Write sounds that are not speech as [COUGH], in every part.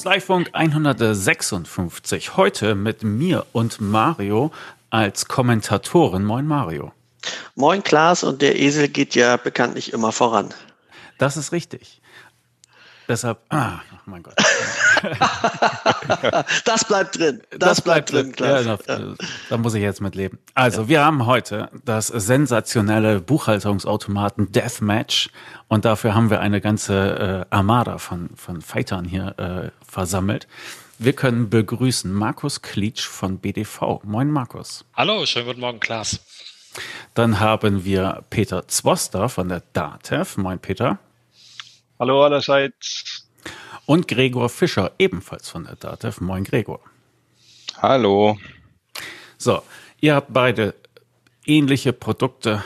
Kanzleifunk 156. Heute mit mir und Mario als Kommentatorin. Moin Mario. Moin Klaas und der Esel geht ja bekanntlich immer voran. Das ist richtig. Deshalb, ah, oh mein Gott. [LAUGHS] das bleibt drin. Das, das bleibt, drin, Klaas. Ja, da, ja. da, muss ich jetzt mit leben. Also, ja. wir haben heute das sensationelle Buchhaltungsautomaten Deathmatch und dafür haben wir eine ganze äh, Armada von, von Fightern hier äh, versammelt. Wir können begrüßen Markus Klitsch von BDV. Moin, Markus. Hallo, schönen guten Morgen, Klaas. Dann haben wir Peter Zwoster von der DATEV. Moin, Peter. Hallo allerseits. Und Gregor Fischer, ebenfalls von der DATEV. Moin, Gregor. Hallo. So, ihr habt beide ähnliche Produkte,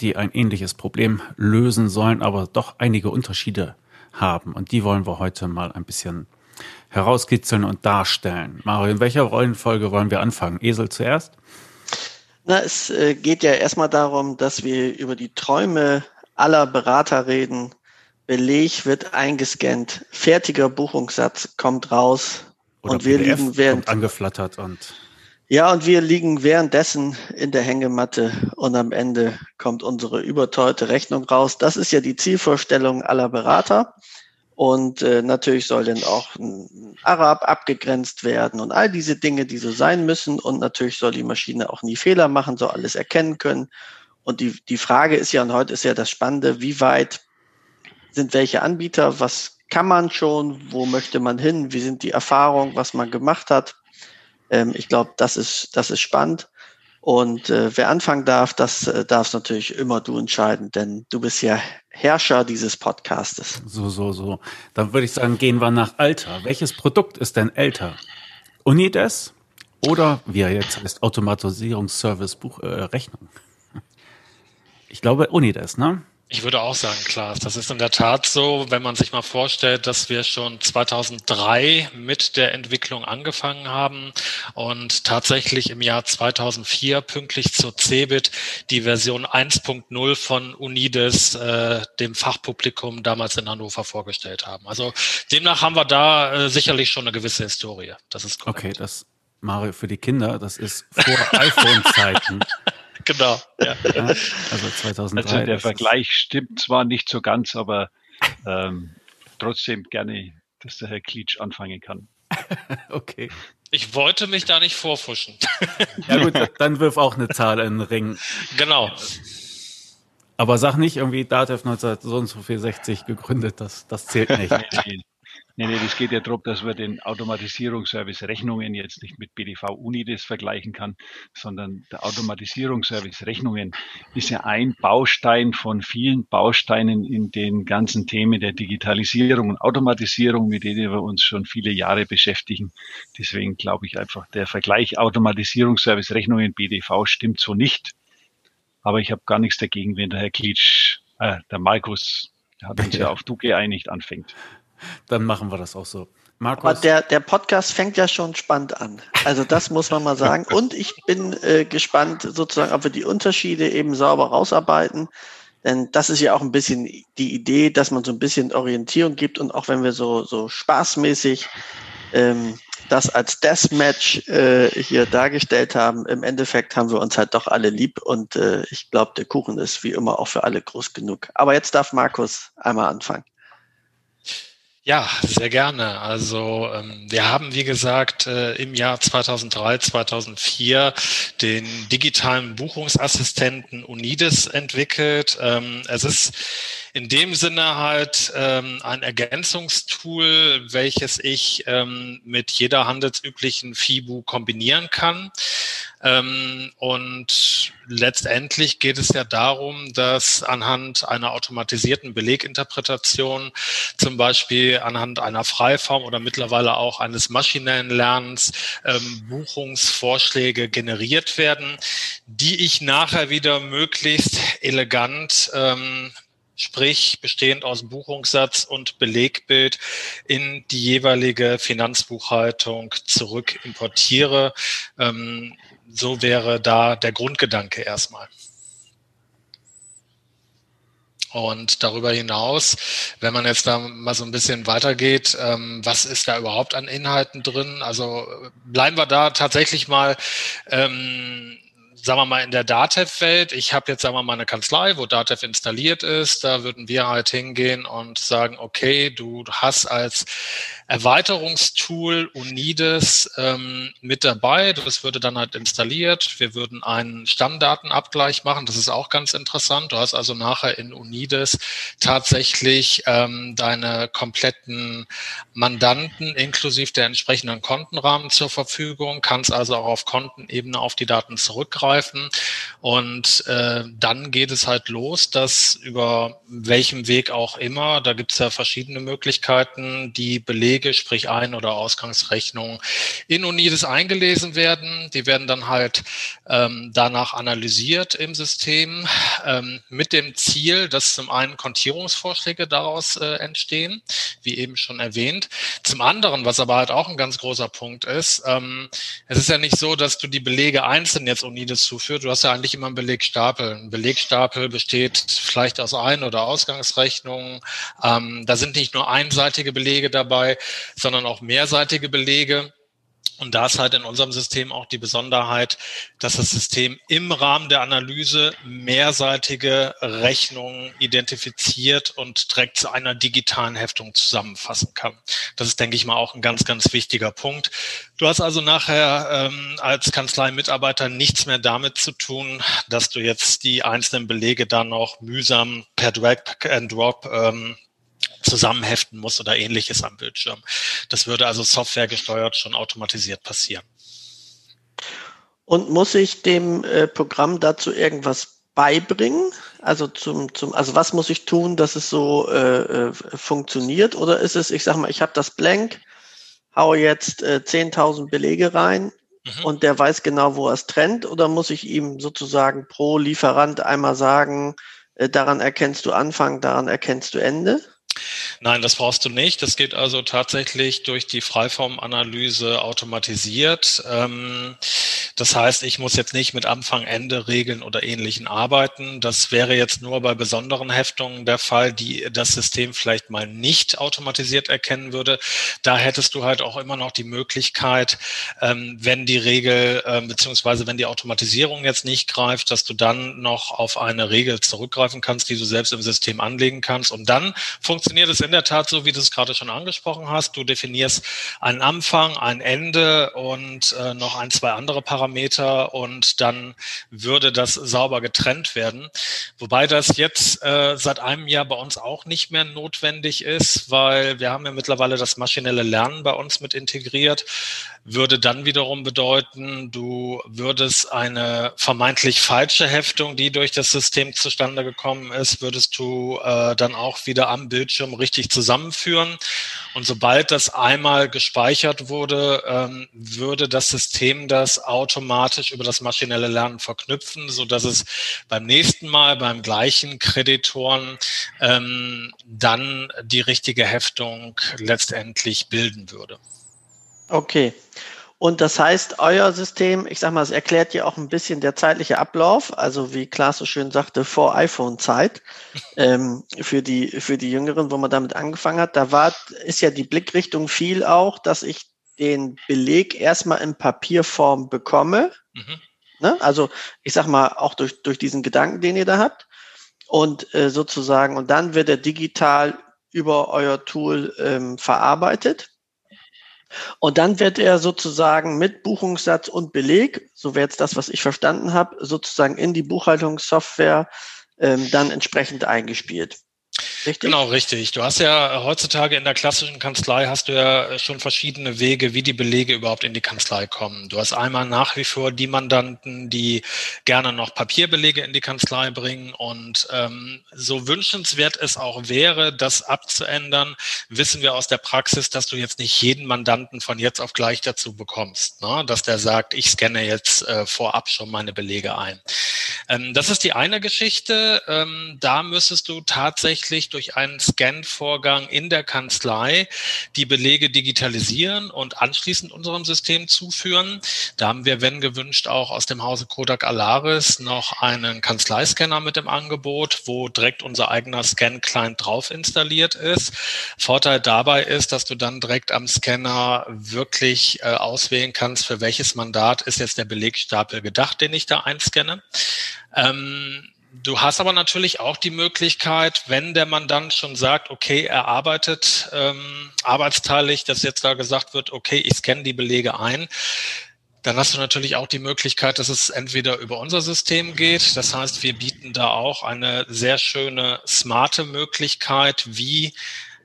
die ein ähnliches Problem lösen sollen, aber doch einige Unterschiede haben. Und die wollen wir heute mal ein bisschen herauskitzeln und darstellen. Mario, in welcher Rollenfolge wollen wir anfangen? Esel zuerst? Na, es äh, geht ja erstmal darum, dass wir über die Träume aller Berater reden, Beleg wird eingescannt, fertiger Buchungssatz kommt raus Oder und wir PDF liegen während angeflattert und ja und wir liegen währenddessen in der Hängematte und am Ende kommt unsere überteuerte Rechnung raus. Das ist ja die Zielvorstellung aller Berater und äh, natürlich soll dann auch ein Arab abgegrenzt werden und all diese Dinge, die so sein müssen und natürlich soll die Maschine auch nie Fehler machen, soll alles erkennen können. Und die, die Frage ist ja, und heute ist ja das Spannende, wie weit sind welche Anbieter, was kann man schon, wo möchte man hin, wie sind die Erfahrungen, was man gemacht hat. Ähm, ich glaube, das ist, das ist spannend. Und äh, wer anfangen darf, das äh, darfst natürlich immer du entscheiden, denn du bist ja Herrscher dieses Podcastes. So, so, so. Dann würde ich sagen, gehen wir nach Alter. Welches Produkt ist denn älter? Unides oder wie er jetzt heißt, Automatisierungsservice Buch äh, Rechnung? Ich glaube Unides, ne? Ich würde auch sagen, klar, das ist in der Tat so, wenn man sich mal vorstellt, dass wir schon 2003 mit der Entwicklung angefangen haben und tatsächlich im Jahr 2004 pünktlich zur CeBIT die Version 1.0 von Unides äh, dem Fachpublikum damals in Hannover vorgestellt haben. Also demnach haben wir da äh, sicherlich schon eine gewisse Historie. Das ist korrekt. Okay, das Mario für die Kinder, das ist vor [LAUGHS] iPhone-Zeiten. Genau. Ja. Also 2003. Also der Vergleich stimmt zwar nicht so ganz, aber ähm, trotzdem gerne, dass der Herr Klitsch anfangen kann. [LAUGHS] okay. Ich wollte mich da nicht vorfuschen. [LAUGHS] ja gut, dann wirf auch eine Zahl in den Ring. Genau. Aber sag nicht irgendwie Datev 1960 gegründet, das, das zählt nicht. Nee, nee, es geht ja darum, dass man den Automatisierungsservice Rechnungen jetzt nicht mit BDV Unides vergleichen kann, sondern der Automatisierungsservice Rechnungen ist ja ein Baustein von vielen Bausteinen in den ganzen Themen der Digitalisierung und Automatisierung, mit denen wir uns schon viele Jahre beschäftigen. Deswegen glaube ich einfach, der Vergleich Automatisierungsservice Rechnungen BDV stimmt so nicht. Aber ich habe gar nichts dagegen, wenn der Herr Klitsch, äh, der Markus, der hat uns ja [LAUGHS] auf du geeinigt, anfängt. Dann machen wir das auch so. Markus. Aber der, der Podcast fängt ja schon spannend an. Also das muss man mal sagen. [LAUGHS] Und ich bin äh, gespannt sozusagen, ob wir die Unterschiede eben sauber rausarbeiten. Denn das ist ja auch ein bisschen die Idee, dass man so ein bisschen Orientierung gibt. Und auch wenn wir so, so spaßmäßig ähm, das als Deathmatch äh, hier dargestellt haben, im Endeffekt haben wir uns halt doch alle lieb. Und äh, ich glaube, der Kuchen ist wie immer auch für alle groß genug. Aber jetzt darf Markus einmal anfangen. Ja, sehr gerne. Also ähm, wir haben, wie gesagt, äh, im Jahr 2003, 2004 den digitalen Buchungsassistenten Unides entwickelt. Ähm, es ist in dem Sinne halt ähm, ein Ergänzungstool, welches ich mit jeder handelsüblichen FIBU kombinieren kann. Ähm, und letztendlich geht es ja darum, dass anhand einer automatisierten Beleginterpretation, zum Beispiel anhand einer Freiform oder mittlerweile auch eines maschinellen Lernens, ähm, Buchungsvorschläge generiert werden, die ich nachher wieder möglichst elegant ähm, sprich bestehend aus Buchungssatz und Belegbild in die jeweilige Finanzbuchhaltung zurück importiere. Ähm, so wäre da der Grundgedanke erstmal. Und darüber hinaus, wenn man jetzt da mal so ein bisschen weitergeht, ähm, was ist da überhaupt an Inhalten drin? Also bleiben wir da tatsächlich mal ähm, sagen wir mal, in der Datev-Welt, ich habe jetzt, sagen wir mal, eine Kanzlei, wo Datev installiert ist, da würden wir halt hingehen und sagen, okay, du hast als Erweiterungstool Unides ähm, mit dabei. Das würde dann halt installiert. Wir würden einen Stammdatenabgleich machen. Das ist auch ganz interessant. Du hast also nachher in Unides tatsächlich ähm, deine kompletten Mandanten inklusive der entsprechenden Kontenrahmen zur Verfügung, kannst also auch auf Kontenebene auf die Daten zurückgreifen. Und äh, dann geht es halt los, dass über welchem Weg auch immer, da gibt es ja verschiedene Möglichkeiten, die Belege Belege, sprich Ein- oder Ausgangsrechnungen in Unides eingelesen werden. Die werden dann halt ähm, danach analysiert im System ähm, mit dem Ziel, dass zum einen Kontierungsvorschläge daraus äh, entstehen, wie eben schon erwähnt. Zum anderen, was aber halt auch ein ganz großer Punkt ist, ähm, es ist ja nicht so, dass du die Belege einzeln jetzt Unides zuführst. Du hast ja eigentlich immer einen Belegstapel. Ein Belegstapel besteht vielleicht aus Ein- oder Ausgangsrechnungen. Ähm, da sind nicht nur einseitige Belege dabei, sondern auch mehrseitige Belege. Und da ist halt in unserem System auch die Besonderheit, dass das System im Rahmen der Analyse mehrseitige Rechnungen identifiziert und direkt zu einer digitalen Heftung zusammenfassen kann. Das ist, denke ich mal, auch ein ganz, ganz wichtiger Punkt. Du hast also nachher ähm, als Kanzleimitarbeiter nichts mehr damit zu tun, dass du jetzt die einzelnen Belege dann noch mühsam per Drag and Drop ähm, zusammenheften muss oder ähnliches am Bildschirm. Das würde also Software gesteuert schon automatisiert passieren. Und muss ich dem äh, Programm dazu irgendwas beibringen? Also zum, zum, also was muss ich tun, dass es so äh, äh funktioniert? Oder ist es, ich sag mal, ich habe das Blank, haue jetzt äh, 10.000 Belege rein mhm. und der weiß genau, wo er es trennt? Oder muss ich ihm sozusagen pro Lieferant einmal sagen, äh, daran erkennst du Anfang, daran erkennst du Ende? Nein, das brauchst du nicht. Das geht also tatsächlich durch die Freiformanalyse automatisiert. Ähm, das heißt, ich muss jetzt nicht mit Anfang, Ende Regeln oder ähnlichen arbeiten. Das wäre jetzt nur bei besonderen Heftungen der Fall, die das System vielleicht mal nicht automatisiert erkennen würde. Da hättest du halt auch immer noch die Möglichkeit, ähm, wenn die Regel ähm, beziehungsweise wenn die Automatisierung jetzt nicht greift, dass du dann noch auf eine Regel zurückgreifen kannst, die du selbst im System anlegen kannst. Und dann funktioniert es in der Tat so, wie du es gerade schon angesprochen hast. Du definierst einen Anfang, ein Ende und äh, noch ein, zwei andere Parameter Parameter und dann würde das sauber getrennt werden. Wobei das jetzt äh, seit einem Jahr bei uns auch nicht mehr notwendig ist, weil wir haben ja mittlerweile das maschinelle Lernen bei uns mit integriert würde dann wiederum bedeuten, du würdest eine vermeintlich falsche Heftung, die durch das System zustande gekommen ist, würdest du äh, dann auch wieder am Bildschirm richtig zusammenführen. Und sobald das einmal gespeichert wurde, ähm, würde das System das automatisch über das maschinelle Lernen verknüpfen, so dass es beim nächsten Mal beim gleichen Kreditoren ähm, dann die richtige Heftung letztendlich bilden würde. Okay. Und das heißt, euer System, ich sag mal, es erklärt ja auch ein bisschen der zeitliche Ablauf, also wie Klaas so schön sagte, vor iPhone-Zeit, ähm, für die, für die Jüngeren, wo man damit angefangen hat. Da war, ist ja die Blickrichtung viel auch, dass ich den Beleg erstmal in Papierform bekomme. Mhm. Ne? Also, ich sag mal, auch durch, durch diesen Gedanken, den ihr da habt. Und äh, sozusagen, und dann wird er digital über euer Tool ähm, verarbeitet. Und dann wird er sozusagen mit Buchungssatz und Beleg, so wäre jetzt das, was ich verstanden habe, sozusagen in die Buchhaltungssoftware ähm, dann entsprechend eingespielt. Richtig? Genau, richtig. Du hast ja heutzutage in der klassischen Kanzlei hast du ja schon verschiedene Wege, wie die Belege überhaupt in die Kanzlei kommen. Du hast einmal nach wie vor die Mandanten, die gerne noch Papierbelege in die Kanzlei bringen und ähm, so wünschenswert es auch wäre, das abzuändern, wissen wir aus der Praxis, dass du jetzt nicht jeden Mandanten von jetzt auf gleich dazu bekommst, ne? dass der sagt, ich scanne jetzt äh, vorab schon meine Belege ein. Ähm, das ist die eine Geschichte. Ähm, da müsstest du tatsächlich durch einen Scan-Vorgang in der Kanzlei die Belege digitalisieren und anschließend unserem System zuführen. Da haben wir, wenn gewünscht, auch aus dem Hause Kodak Alaris noch einen Kanzleiscanner mit im Angebot, wo direkt unser eigener Scan-Client drauf installiert ist. Vorteil dabei ist, dass du dann direkt am Scanner wirklich äh, auswählen kannst, für welches Mandat ist jetzt der Belegstapel gedacht, den ich da einscanne. Ähm, Du hast aber natürlich auch die Möglichkeit, wenn der Mandant schon sagt, okay, er arbeitet ähm, arbeitsteilig, dass jetzt da gesagt wird, okay, ich scanne die Belege ein, dann hast du natürlich auch die Möglichkeit, dass es entweder über unser System geht. Das heißt, wir bieten da auch eine sehr schöne, smarte Möglichkeit, wie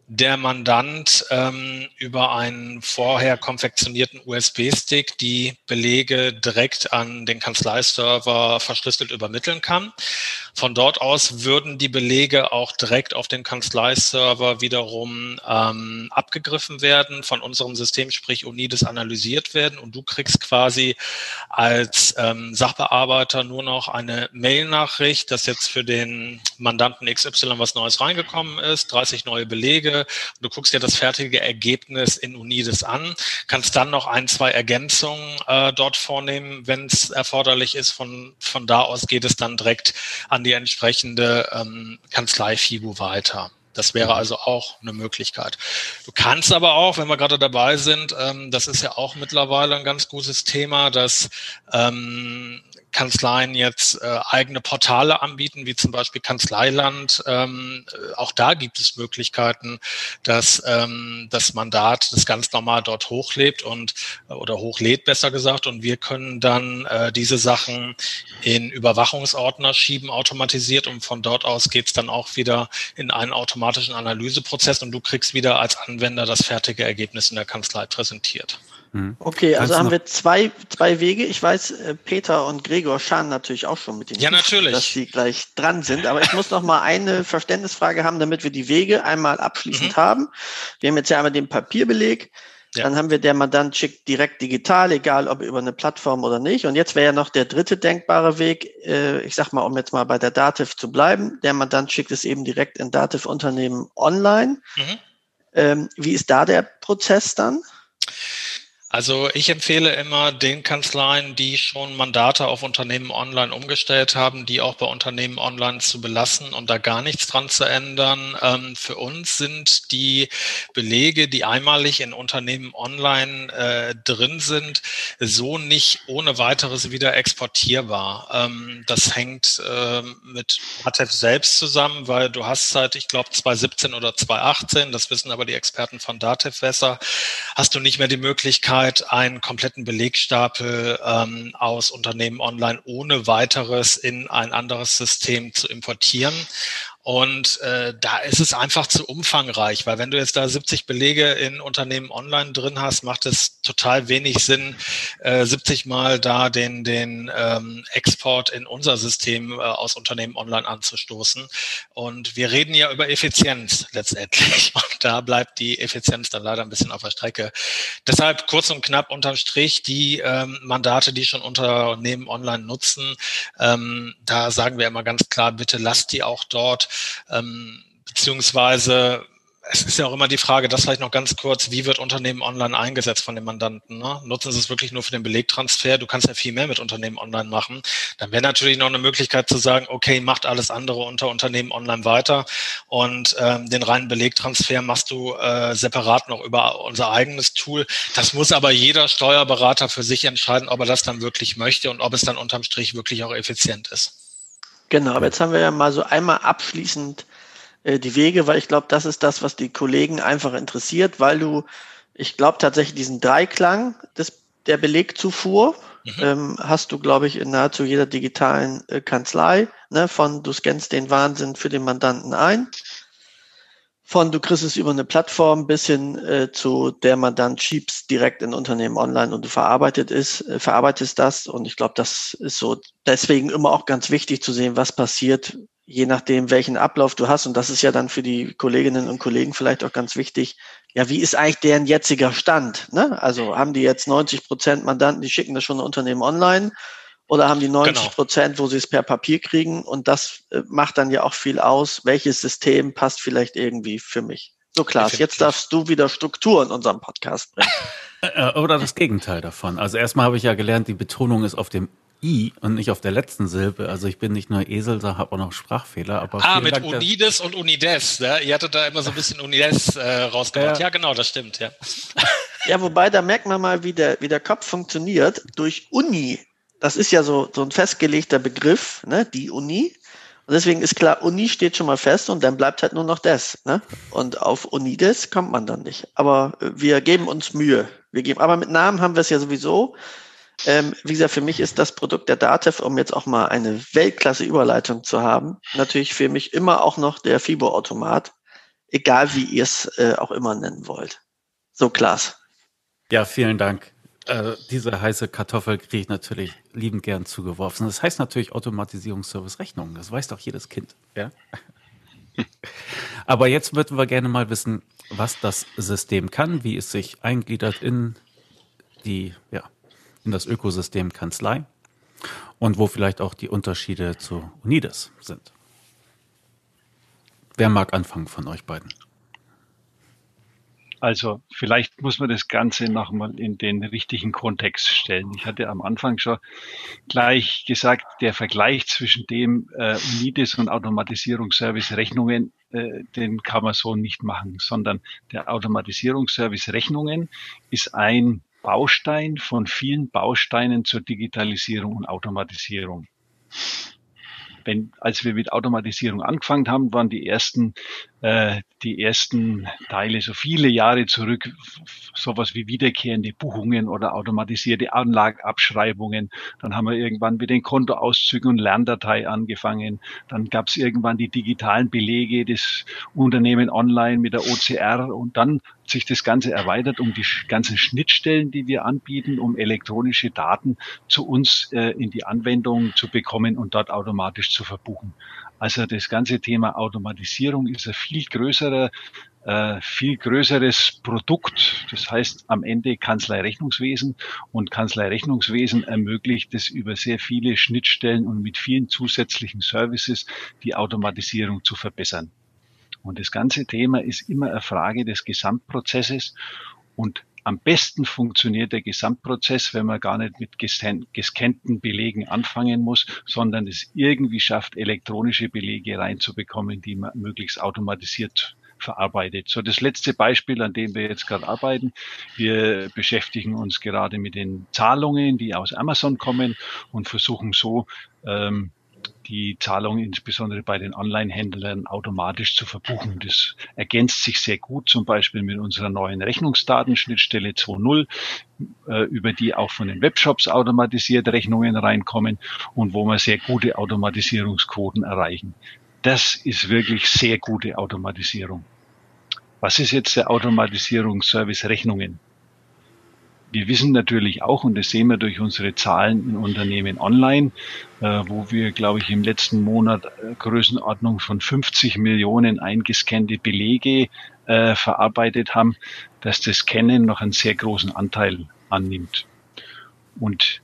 der Mandant ähm, über einen vorher konfektionierten USB-Stick die Belege direkt an den Kanzleiserver verschlüsselt übermitteln kann. Von dort aus würden die Belege auch direkt auf den Kanzleiserver wiederum ähm, abgegriffen werden, von unserem System, sprich Unides, analysiert werden und du kriegst quasi als ähm, Sachbearbeiter nur noch eine Mail-Nachricht, dass jetzt für den Mandanten XY was Neues reingekommen ist, 30 neue Belege, Du guckst dir das fertige Ergebnis in Unides an, kannst dann noch ein, zwei Ergänzungen äh, dort vornehmen, wenn es erforderlich ist. Von, von da aus geht es dann direkt an die entsprechende ähm, Kanzlei FIBU weiter. Das wäre also auch eine Möglichkeit. Du kannst aber auch, wenn wir gerade dabei sind, ähm, das ist ja auch mittlerweile ein ganz gutes Thema, dass ähm, Kanzleien jetzt äh, eigene Portale anbieten, wie zum Beispiel Kanzleiland. Ähm, äh, auch da gibt es Möglichkeiten, dass ähm, das Mandat das ganz normal dort hochlebt und äh, oder hochlädt, besser gesagt. Und wir können dann äh, diese Sachen in Überwachungsordner schieben, automatisiert. Und von dort aus geht's dann auch wieder in einen automatischen Analyseprozess und du kriegst wieder als Anwender das fertige Ergebnis in der Kanzlei präsentiert. Mhm. Okay, also haben wir zwei, zwei Wege. Ich weiß, äh, Peter und Gregor schauen natürlich auch schon mit den Ja, natürlich. dass sie gleich dran sind. Aber ich muss noch mal eine Verständnisfrage haben, damit wir die Wege einmal abschließend mhm. haben. Wir haben jetzt ja einmal den Papierbeleg. Ja. Dann haben wir der Mandant schickt direkt digital, egal ob über eine Plattform oder nicht. Und jetzt wäre ja noch der dritte denkbare Weg, äh, ich sag mal, um jetzt mal bei der Dativ zu bleiben, der Mandant schickt es eben direkt in Dativ-Unternehmen online. Mhm. Ähm, wie ist da der Prozess dann? Also ich empfehle immer den Kanzleien, die schon Mandate auf Unternehmen online umgestellt haben, die auch bei Unternehmen online zu belassen und da gar nichts dran zu ändern. Ähm, für uns sind die Belege, die einmalig in Unternehmen online äh, drin sind, so nicht ohne weiteres wieder exportierbar. Ähm, das hängt äh, mit ATEF selbst zusammen, weil du hast seit, ich glaube, 2017 oder 2018, das wissen aber die Experten von DATEV besser, hast du nicht mehr die Möglichkeit, Möglichkeit, einen kompletten Belegstapel ähm, aus Unternehmen online ohne weiteres in ein anderes System zu importieren. Und äh, da ist es einfach zu umfangreich, weil wenn du jetzt da 70 Belege in Unternehmen online drin hast, macht es total wenig Sinn, äh, 70 Mal da den, den ähm, Export in unser System äh, aus Unternehmen online anzustoßen. Und wir reden ja über Effizienz letztendlich. [LAUGHS] Und da bleibt die Effizienz dann leider ein bisschen auf der Strecke. Deshalb kurz und knapp unterm Strich die ähm, Mandate, die schon Unternehmen online nutzen, ähm, da sagen wir immer ganz klar, bitte lasst die auch dort ähm, beziehungsweise es ist ja auch immer die Frage, das vielleicht noch ganz kurz, wie wird Unternehmen online eingesetzt von den Mandanten? Ne? Nutzen sie es wirklich nur für den Belegtransfer? Du kannst ja viel mehr mit Unternehmen online machen. Dann wäre natürlich noch eine Möglichkeit zu sagen, okay, macht alles andere unter Unternehmen online weiter und ähm, den reinen Belegtransfer machst du äh, separat noch über unser eigenes Tool. Das muss aber jeder Steuerberater für sich entscheiden, ob er das dann wirklich möchte und ob es dann unterm Strich wirklich auch effizient ist. Genau, aber jetzt haben wir ja mal so einmal abschließend äh, die Wege, weil ich glaube, das ist das, was die Kollegen einfach interessiert, weil du, ich glaube tatsächlich diesen Dreiklang des, der Belegzufuhr mhm. ähm, hast du, glaube ich, in nahezu jeder digitalen äh, Kanzlei, ne, von du scannst den Wahnsinn für den Mandanten ein, von du kriegst es über eine Plattform bis hin äh, zu der man dann schiebst direkt in Unternehmen online und du verarbeitet ist, äh, verarbeitest das. Und ich glaube, das ist so deswegen immer auch ganz wichtig zu sehen, was passiert, je nachdem, welchen Ablauf du hast. Und das ist ja dann für die Kolleginnen und Kollegen vielleicht auch ganz wichtig. Ja, wie ist eigentlich deren jetziger Stand? Ne? Also haben die jetzt 90 Prozent Mandanten, die schicken das schon ein Unternehmen online Oder haben die 90 genau. Prozent, wo sie es per Papier kriegen? Und das äh, macht dann ja auch viel aus. Welches System passt vielleicht irgendwie für mich? So, Klaas, jetzt darfst du wieder Struktur in unserem Podcast bringen. Äh, oder das Gegenteil davon. Also erstmal habe ich ja gelernt, die Betonung ist auf dem I und nicht auf der letzten Silbe. Also ich bin nicht nur Esel, da habe auch noch Sprachfehler. Aber ah, mit Dank, Unides und Unides. Ne? Ihr hattet da immer so ein bisschen Unides äh, rausgebracht. Ja. ja, genau, das stimmt. Ja. ja, wobei da merkt man mal, wie der, wie der Kopf funktioniert. Durch Uni, das ist ja so, so ein festgelegter Begriff, ne? die Uni. Und deswegen ist klar, Uni steht schon mal fest und dann bleibt halt nur noch das. Ne? Und auf Unides kommt man dann nicht. Aber wir geben uns Mühe. Wir geben, aber mit Namen haben wir es ja sowieso. Ähm, wie gesagt, für mich ist das Produkt der Datev, um jetzt auch mal eine Weltklasse-Überleitung zu haben, natürlich für mich immer auch noch der FIBO-Automat, egal wie ihr es äh, auch immer nennen wollt. So, Klaas. Ja, vielen Dank. Äh, diese heiße Kartoffel kriege ich natürlich liebend gern zugeworfen. Das heißt natürlich Automatisierungsservice Rechnungen. Das weiß doch jedes Kind. Ja? [LAUGHS] Aber jetzt würden wir gerne mal wissen, was das System kann, wie es sich eingliedert in die ja, in das Ökosystem Kanzlei und wo vielleicht auch die Unterschiede zu Unides sind. Wer mag anfangen von euch beiden? Also vielleicht muss man das Ganze nochmal in den richtigen Kontext stellen. Ich hatte am Anfang schon gleich gesagt, der Vergleich zwischen dem äh, Unides und Automatisierungsservice Rechnungen, äh, den kann man so nicht machen, sondern der Automatisierungsservice Rechnungen ist ein Baustein von vielen Bausteinen zur Digitalisierung und Automatisierung. Wenn, als wir mit Automatisierung angefangen haben, waren die ersten äh, die ersten Teile so viele Jahre zurück, sowas wie wiederkehrende Buchungen oder automatisierte Anlagabschreibungen. Dann haben wir irgendwann mit den Kontoauszügen und Lerndatei angefangen. Dann gab es irgendwann die digitalen Belege des Unternehmen online mit der OCR und dann hat sich das Ganze erweitert um die ganzen Schnittstellen, die wir anbieten, um elektronische Daten zu uns äh, in die Anwendung zu bekommen und dort automatisch zu verbuchen. Also das ganze Thema Automatisierung ist ein viel größerer, äh, viel größeres Produkt. Das heißt am Ende Kanzleirechnungswesen und Kanzleirechnungswesen ermöglicht es über sehr viele Schnittstellen und mit vielen zusätzlichen Services die Automatisierung zu verbessern. Und das ganze Thema ist immer eine Frage des Gesamtprozesses und am besten funktioniert der Gesamtprozess, wenn man gar nicht mit gescannten Belegen anfangen muss, sondern es irgendwie schafft, elektronische Belege reinzubekommen, die man möglichst automatisiert verarbeitet. So das letzte Beispiel, an dem wir jetzt gerade arbeiten. Wir beschäftigen uns gerade mit den Zahlungen, die aus Amazon kommen und versuchen so ähm, die Zahlung insbesondere bei den Online-Händlern automatisch zu verbuchen. Das ergänzt sich sehr gut zum Beispiel mit unserer neuen Rechnungsdatenschnittstelle 2.0, äh, über die auch von den Webshops automatisiert Rechnungen reinkommen und wo wir sehr gute Automatisierungsquoten erreichen. Das ist wirklich sehr gute Automatisierung. Was ist jetzt der Automatisierungsservice Rechnungen? Wir wissen natürlich auch, und das sehen wir durch unsere Zahlen in Unternehmen online, äh, wo wir, glaube ich, im letzten Monat äh, Größenordnung von 50 Millionen eingescannte Belege äh, verarbeitet haben, dass das Scannen noch einen sehr großen Anteil annimmt. Und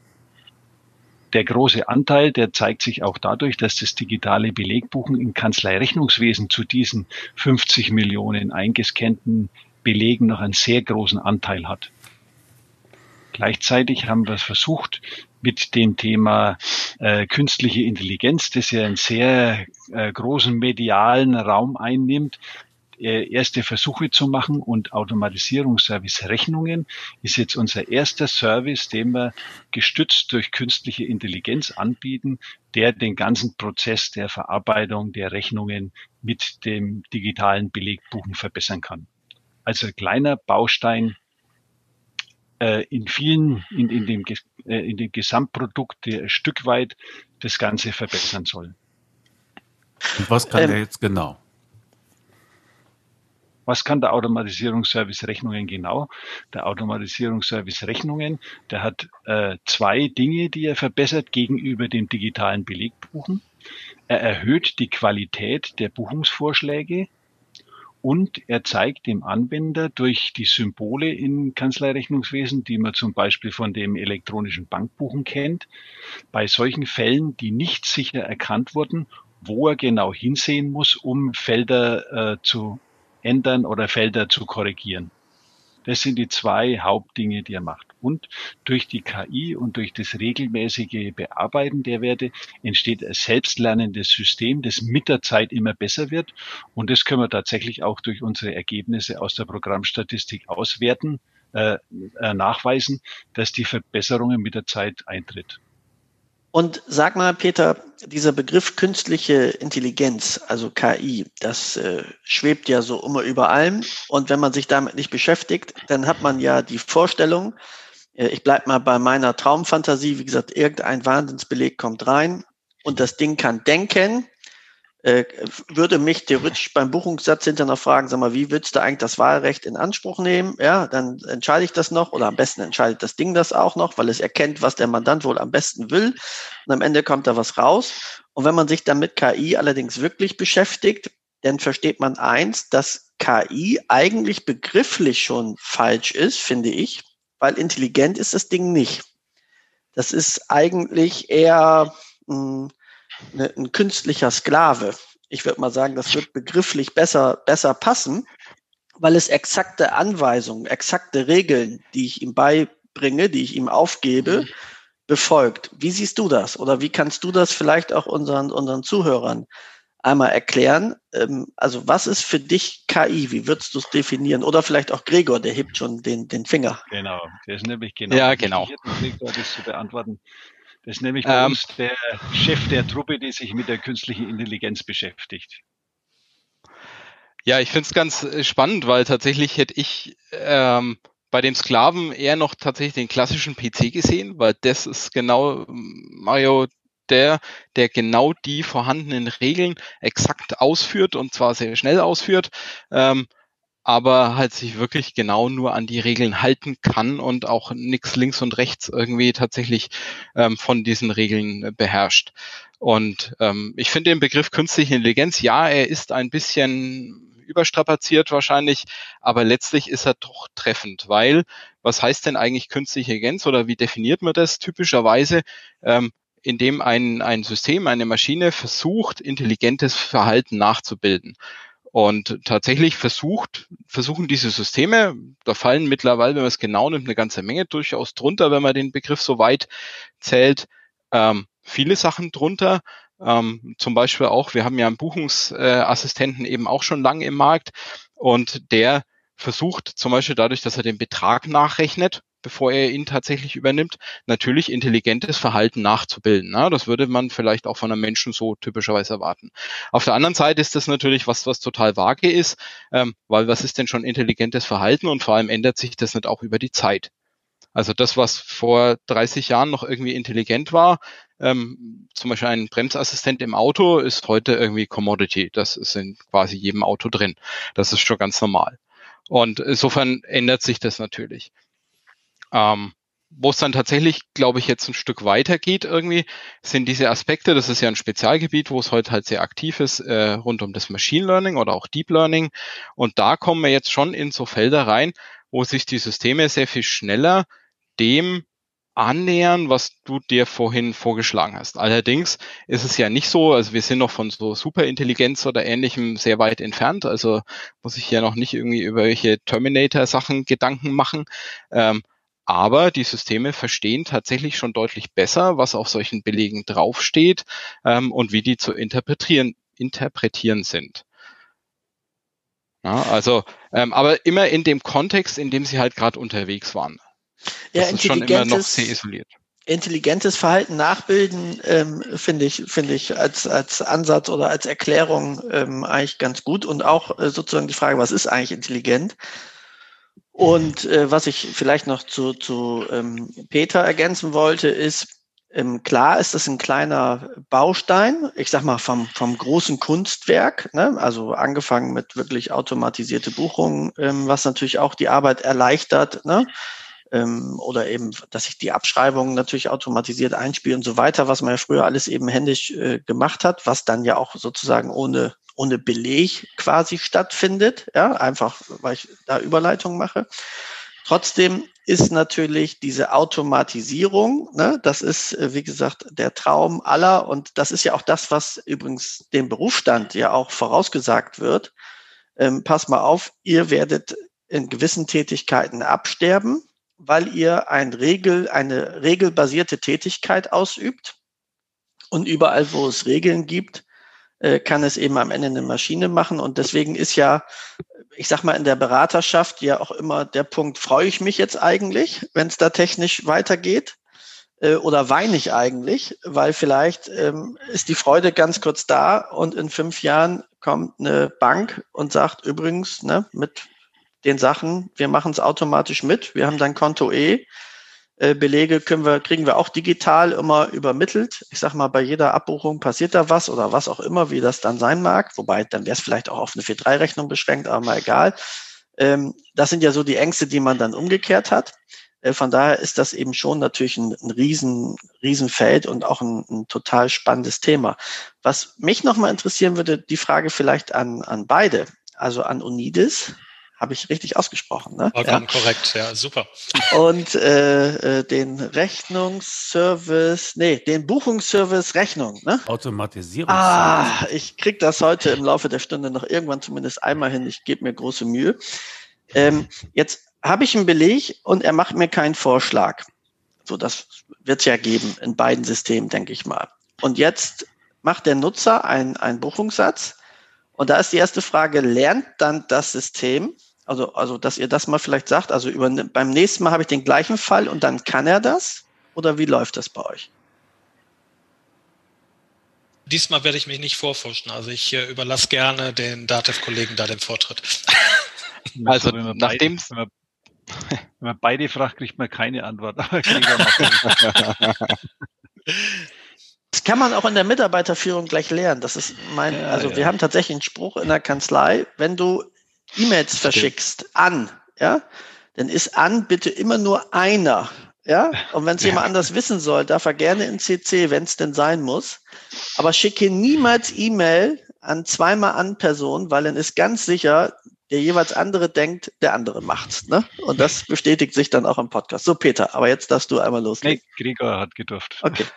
der große Anteil, der zeigt sich auch dadurch, dass das digitale Belegbuchen im Kanzleirechnungswesen zu diesen 50 Millionen eingescannten Belegen noch einen sehr großen Anteil hat. Gleichzeitig haben wir versucht, mit dem Thema äh, künstliche Intelligenz, das ja einen sehr äh, großen medialen Raum einnimmt, äh, erste Versuche zu machen und Automatisierungsservice Rechnungen ist jetzt unser erster Service, den wir gestützt durch künstliche Intelligenz anbieten, der den ganzen Prozess der Verarbeitung der Rechnungen mit dem digitalen Belegbuchen verbessern kann. Also kleiner Baustein in vielen, in, in, dem, äh, in dem Gesamtprodukt der ein Stück weit das Ganze verbessern soll. Und was kann ähm, der jetzt genau? Was kann der Automatisierungsservice Rechnungen genau? Der Automatisierungsservice Rechnungen, der hat äh, zwei Dinge, die er verbessert gegenüber dem digitalen Belegbuchen. Er erhöht die Qualität der Buchungsvorschläge und er zeigt dem Anwender durch die Symbole in Kanzleirechnungswesen, die man zum Beispiel von dem elektronischen Bankbuchen kennt, bei solchen Fällen, die nicht sicher erkannt wurden, wo er genau hinsehen muss, um Felder äh, zu ändern oder Felder zu korrigieren. Das sind die zwei Hauptdinge, die er macht. Und durch die KI und durch das regelmäßige Bearbeiten der Werte entsteht ein selbstlernendes System, das mit der Zeit immer besser wird. Und das können wir tatsächlich auch durch unsere Ergebnisse aus der Programmstatistik auswerten, äh, äh, nachweisen, dass die Verbesserungen mit der Zeit eintritt. Und sag mal, Peter, dieser Begriff künstliche Intelligenz, also KI, das äh, schwebt ja so immer über allem. Und wenn man sich damit nicht beschäftigt, dann hat man ja die Vorstellung, äh, ich bleib mal bei meiner Traumfantasie, wie gesagt, irgendein Wahnsinnsbeleg kommt rein und das Ding kann denken, würde mich theoretisch beim Buchungssatz hinterher noch fragen, sag mal, wie willst du eigentlich das Wahlrecht in Anspruch nehmen? Ja, dann entscheide ich das noch oder am besten entscheidet das Ding das auch noch, weil es erkennt, was der Mandant wohl am besten will. Und am Ende kommt da was raus. Und wenn man sich dann mit KI allerdings wirklich beschäftigt, dann versteht man eins, dass KI eigentlich begrifflich schon falsch ist, finde ich, weil intelligent ist das Ding nicht. Das ist eigentlich eher, mh, hm, eine, ein künstlicher Sklave. Ich würde mal sagen, das wird begrifflich besser, besser passen, weil es exakte Anweisungen, exakte Regeln, die ich ihm beibringe, die ich ihm aufgebe, befolgt. Wie siehst du das? Oder wie kannst du das vielleicht auch unseren, unseren Zuhörern einmal erklären? Ähm, also was ist für dich KI? Wie würdest du es definieren? Oder vielleicht auch Gregor, der hebt schon den, den Finger. Genau, der ist nämlich genau. Ja, genau. Gregor, das zu beantworten. Das ist nämlich bei ähm, uns der Chef der Truppe, die sich mit der künstlichen Intelligenz beschäftigt. Ja, ich finde es ganz äh, spannend, weil tatsächlich hätte ich ähm, bei dem Sklaven eher noch tatsächlich den klassischen PC gesehen, weil das ist genau, Mario, der, der genau die vorhandenen Regeln exakt ausführt und zwar sehr schnell ausführt. Ähm, aber halt sich wirklich genau nur an die Regeln halten kann und auch nichts links und rechts irgendwie tatsächlich ähm, von diesen Regeln äh, beherrscht. Und ähm, ich finde den Begriff künstliche Intelligenz, ja, er ist ein bisschen überstrapaziert wahrscheinlich, aber letztlich ist er doch treffend, weil was heißt denn eigentlich künstliche Intelligenz oder wie definiert man das typischerweise? Ähm, indem ein, ein System, eine Maschine versucht, intelligentes Verhalten nachzubilden. Und tatsächlich versucht, versuchen diese Systeme, da fallen mittlerweile, wenn man es genau nimmt, eine ganze Menge durchaus drunter, wenn man den Begriff so weit zählt, ähm, viele Sachen drunter. Ähm, zum Beispiel auch, wir haben ja einen Buchungsassistenten eben auch schon lange im Markt und der versucht zum Beispiel dadurch, dass er den Betrag nachrechnet, bevor er ihn tatsächlich übernimmt, natürlich intelligentes Verhalten nachzubilden. Ne? Das würde man vielleicht auch von einem Menschen so typischerweise erwarten. Auf der anderen Seite ist das natürlich was, was total vage ist, ähm, weil was ist denn schon intelligentes Verhalten und vor allem ändert sich das nicht auch über die Zeit. Also das, was vor 30 Jahren noch irgendwie intelligent war, ähm, zum Beispiel ein Bremsassistent im Auto, ist heute irgendwie Commodity. Das ist in quasi jedem Auto drin. Das ist schon ganz normal. Und insofern ändert sich das natürlich. Ähm, wo es dann tatsächlich, glaube ich, jetzt ein Stück weiter geht irgendwie, sind diese Aspekte, das ist ja ein Spezialgebiet, wo es heute halt sehr aktiv ist, äh, rund um das Machine Learning oder auch Deep Learning. Und da kommen wir jetzt schon in so Felder rein, wo sich die Systeme sehr viel schneller dem annähern, was du dir vorhin vorgeschlagen hast. Allerdings ist es ja nicht so, also wir sind noch von so Superintelligenz oder ähnlichem sehr weit entfernt, also muss ich ja noch nicht irgendwie über welche Terminator-Sachen Gedanken machen. Ähm, aber die Systeme verstehen tatsächlich schon deutlich besser, was auf solchen Belegen draufsteht ähm, und wie die zu interpretieren, interpretieren sind. Ja, also, ähm, aber immer in dem Kontext, in dem sie halt gerade unterwegs waren. Ja, das ist schon immer noch sehr isoliert. Intelligentes Verhalten nachbilden, ähm, finde ich, finde ich als, als Ansatz oder als Erklärung ähm, eigentlich ganz gut. Und auch äh, sozusagen die Frage, was ist eigentlich intelligent? Und äh, was ich vielleicht noch zu, zu ähm, Peter ergänzen wollte, ist, ähm, klar ist das ein kleiner Baustein, ich sag mal vom, vom großen Kunstwerk, ne? also angefangen mit wirklich automatisierte Buchungen, ähm, was natürlich auch die Arbeit erleichtert, ne? ähm, oder eben, dass sich die Abschreibungen natürlich automatisiert einspielen und so weiter, was man ja früher alles eben händisch äh, gemacht hat, was dann ja auch sozusagen ohne ohne Beleg quasi stattfindet, ja, einfach weil ich da Überleitung mache. Trotzdem ist natürlich diese Automatisierung, ne, das ist, äh, wie gesagt, der Traum aller und das ist ja auch das, was übrigens dem Berufsstand ja auch vorausgesagt wird. Ähm, pass mal auf, ihr werdet in gewissen Tätigkeiten absterben, weil ihr ein Regel, eine regelbasierte Tätigkeit ausübt. Und überall, wo es Regeln gibt, äh, kann es eben am Ende eine Maschine machen. Und deswegen ist ja, ich sag mal, in der Beraterschaft ja auch immer der Punkt, freue ich mich jetzt eigentlich, wenn es da technisch weitergeht? Äh, oder weine ich eigentlich? Weil vielleicht ähm, ist die Freude ganz kurz da und in fünf Jahren kommt eine Bank und sagt übrigens, ne, mit den Sachen, wir machen es automatisch mit, wir haben dein Konto äh, Belege können wir, kriegen wir auch digital immer übermittelt. Ich sag mal, bei jeder Abbuchung passiert da was oder was auch immer, wie das dann sein mag. Wobei, dann wäre es vielleicht auch auf eine 4-3-Rechnung beschränkt, aber mal egal. Ähm, das sind ja so die Ängste, die man dann umgekehrt hat. Äh, von daher ist das eben schon natürlich ein, ein riesen, Riesenfeld und auch ein, ein total spannendes Thema. Was mich nochmal interessieren würde, die Frage vielleicht an, an beide, also an Unidis habe ich richtig ausgesprochen, ne? Vollkommen ja. korrekt, ja, super. Und äh, äh, den Rechnungsservice, nee, den Buchungsservice Rechnung, ne? Automatisierung. Ah, ich krieg das heute im Laufe der Stunde noch irgendwann zumindest einmal hin. Ich gebe mir große Mühe. Ähm, jetzt habe ich einen Beleg und er macht mir keinen Vorschlag. So, das wird es ja geben in beiden Systemen, denke ich mal. Und jetzt macht der Nutzer einen, einen Buchungssatz. Und da ist die erste Frage, lernt dann das System also, also, dass ihr das mal vielleicht sagt. Also über, beim nächsten Mal habe ich den gleichen Fall und dann kann er das? Oder wie läuft das bei euch? Diesmal werde ich mich nicht vorforschen. Also ich äh, überlasse gerne den Datev-Kollegen da den Vortritt. Also, also nachdem wenn man, [LAUGHS] wenn man beide fragt, kriegt man keine Antwort. [LAUGHS] [LAUGHS] Das kann man auch in der Mitarbeiterführung gleich lernen. Das ist mein, ja, also ja. wir haben tatsächlich einen Spruch in der Kanzlei, wenn du E-Mails verschickst an, ja, dann ist an bitte immer nur einer. Ja, und wenn es ja. jemand anders wissen soll, darf er gerne in CC, wenn es denn sein muss. Aber schicke niemals E-Mail an zweimal an Personen, weil dann ist ganz sicher, der jeweils andere denkt, der andere macht's. Ne? Und das bestätigt sich dann auch im Podcast. So, Peter, aber jetzt darfst du einmal loslegen. Nee, Gregor hat gedurft. Okay. [LAUGHS]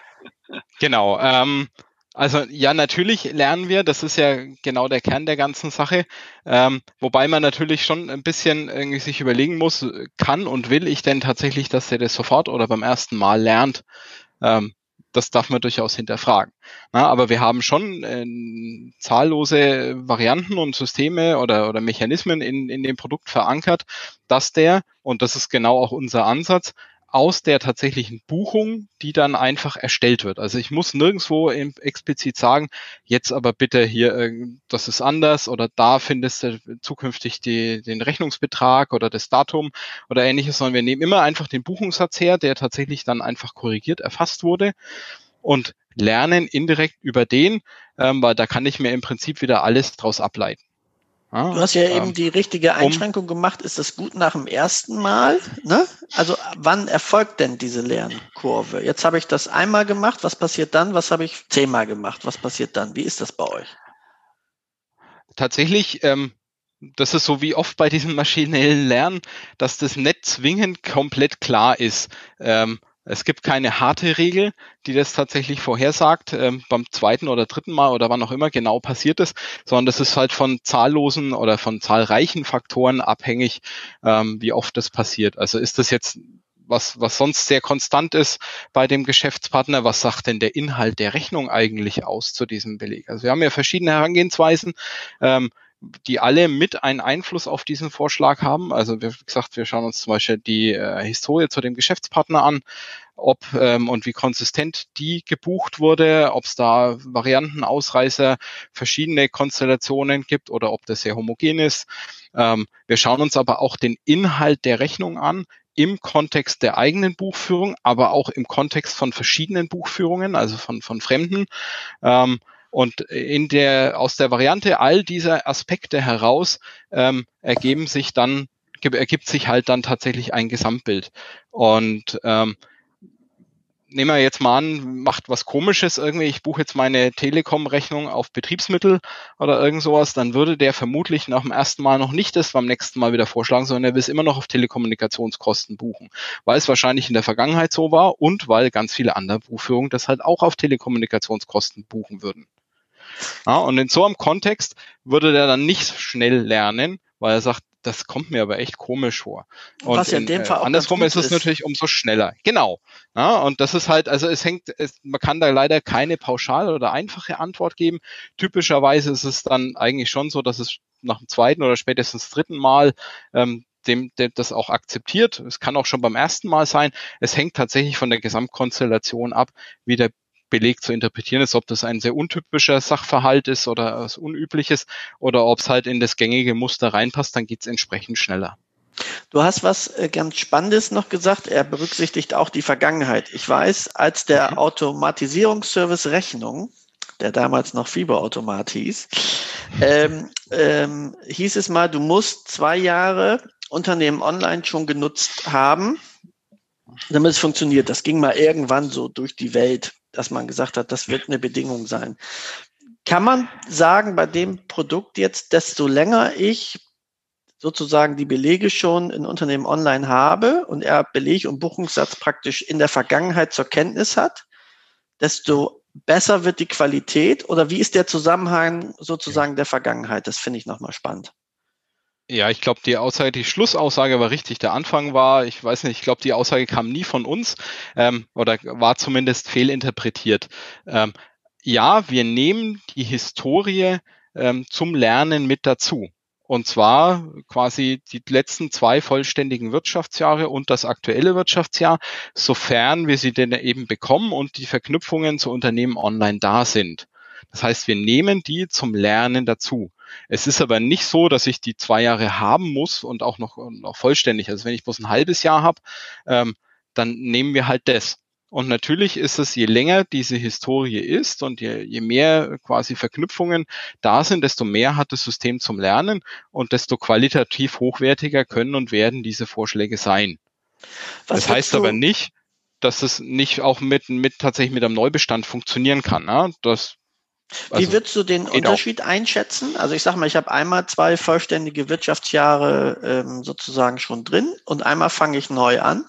Genau. Ähm, also ja, natürlich lernen wir, das ist ja genau der Kern der ganzen Sache. Ähm, wobei man natürlich schon ein bisschen irgendwie sich überlegen muss, kann und will ich denn tatsächlich, dass er das sofort oder beim ersten Mal lernt? Ähm, das darf man durchaus hinterfragen. Na, aber wir haben schon äh, zahllose Varianten und Systeme oder, oder Mechanismen in, in dem Produkt verankert, dass der, und das ist genau auch unser Ansatz, aus der tatsächlichen Buchung, die dann einfach erstellt wird. Also ich muss nirgendwo explizit sagen, jetzt aber bitte hier, äh, das ist anders oder da findest du zukünftig die, den Rechnungsbetrag oder das Datum oder ähnliches, sondern wir nehmen immer einfach den Buchungssatz her, der tatsächlich dann einfach korrigiert erfasst wurde und lernen indirekt über den, ähm, weil da kann ich mir im Prinzip wieder alles draus ableiten. Ah, du hast ja ähm, eben die richtige Einschränkung um, gemacht. Ist das gut nach dem ersten Mal? Ne? Also wann erfolgt denn diese Lernkurve? Jetzt habe ich das einmal gemacht. Was passiert dann? Was habe ich zehnmal gemacht? Was passiert dann? Wie ist das bei euch? Tatsächlich, ähm, das ist so wie oft bei diesem [LAUGHS] maschinellen Lernen, dass das nicht zwingend komplett klar ist. Ähm, es gibt keine harte Regel, die das tatsächlich vorhersagt, ähm, beim zweiten oder dritten Mal oder wann auch immer genau passiert ist, sondern das ist halt von zahllosen oder von zahlreichen Faktoren abhängig, ähm, wie oft das passiert. Also ist das jetzt was, was sonst sehr konstant ist bei dem Geschäftspartner, was sagt denn der Inhalt der Rechnung eigentlich aus zu diesem Beleg? Also wir haben ja verschiedene Herangehensweisen. Ähm, die alle mit einen Einfluss auf diesen Vorschlag haben. Also wie gesagt, wir schauen uns zum Beispiel die äh, Historie zu dem Geschäftspartner an, ob ähm, und wie konsistent die gebucht wurde, ob es da Varianten, Ausreißer, verschiedene Konstellationen gibt oder ob das sehr homogen ist. Ähm, wir schauen uns aber auch den Inhalt der Rechnung an im Kontext der eigenen Buchführung, aber auch im Kontext von verschiedenen Buchführungen, also von, von Fremden. Ähm, und in der, aus der Variante all dieser Aspekte heraus ähm, ergeben sich dann, ergibt sich halt dann tatsächlich ein Gesamtbild. Und ähm, nehmen wir jetzt mal an, macht was komisches irgendwie, ich buche jetzt meine Telekom-Rechnung auf Betriebsmittel oder irgend sowas, dann würde der vermutlich nach dem ersten Mal noch nicht das beim nächsten Mal wieder vorschlagen, sondern er will es immer noch auf Telekommunikationskosten buchen, weil es wahrscheinlich in der Vergangenheit so war und weil ganz viele andere Buchführungen das halt auch auf Telekommunikationskosten buchen würden. Ja, und in so einem Kontext würde der dann nicht schnell lernen, weil er sagt, das kommt mir aber echt komisch vor. Und Was ja in dem äh, Fall auch andersrum ist es ist. natürlich umso schneller. Genau. Ja, und das ist halt, also es hängt, es, man kann da leider keine pauschale oder einfache Antwort geben. Typischerweise ist es dann eigentlich schon so, dass es nach dem zweiten oder spätestens dritten Mal ähm, dem, dem das auch akzeptiert. Es kann auch schon beim ersten Mal sein. Es hängt tatsächlich von der Gesamtkonstellation ab, wie der Beleg zu interpretieren ist, ob das ein sehr untypischer Sachverhalt ist oder was Unübliches oder ob es halt in das gängige Muster reinpasst, dann geht es entsprechend schneller. Du hast was äh, ganz Spannendes noch gesagt. Er berücksichtigt auch die Vergangenheit. Ich weiß, als der mhm. Automatisierungsservice Rechnung, der damals noch Fieberautomat hieß, ähm, ähm, hieß es mal, du musst zwei Jahre Unternehmen online schon genutzt haben, damit es funktioniert. Das ging mal irgendwann so durch die Welt dass man gesagt hat, das wird eine Bedingung sein. Kann man sagen, bei dem Produkt jetzt, desto länger ich sozusagen die Belege schon in Unternehmen online habe und er Beleg und Buchungssatz praktisch in der Vergangenheit zur Kenntnis hat, desto besser wird die Qualität oder wie ist der Zusammenhang sozusagen der Vergangenheit? Das finde ich nochmal spannend. Ja, ich glaube, die Aussage, die Schlussaussage war richtig. Der Anfang war, ich weiß nicht, ich glaube, die Aussage kam nie von uns ähm, oder war zumindest fehlinterpretiert. Ähm, ja, wir nehmen die Historie ähm, zum Lernen mit dazu. Und zwar quasi die letzten zwei vollständigen Wirtschaftsjahre und das aktuelle Wirtschaftsjahr, sofern wir sie denn eben bekommen und die Verknüpfungen zu Unternehmen online da sind. Das heißt, wir nehmen die zum Lernen dazu. Es ist aber nicht so, dass ich die zwei Jahre haben muss und auch noch, noch vollständig. Also wenn ich bloß ein halbes Jahr habe, ähm, dann nehmen wir halt das. Und natürlich ist es, je länger diese Historie ist und je, je mehr quasi Verknüpfungen da sind, desto mehr hat das System zum Lernen und desto qualitativ hochwertiger können und werden diese Vorschläge sein. Was das heißt aber nicht, dass es nicht auch mit, mit tatsächlich mit einem Neubestand funktionieren kann. Ne? Das also, Wie würdest du den Unterschied auch. einschätzen? Also ich sage mal, ich habe einmal zwei vollständige Wirtschaftsjahre ähm, sozusagen schon drin und einmal fange ich neu an.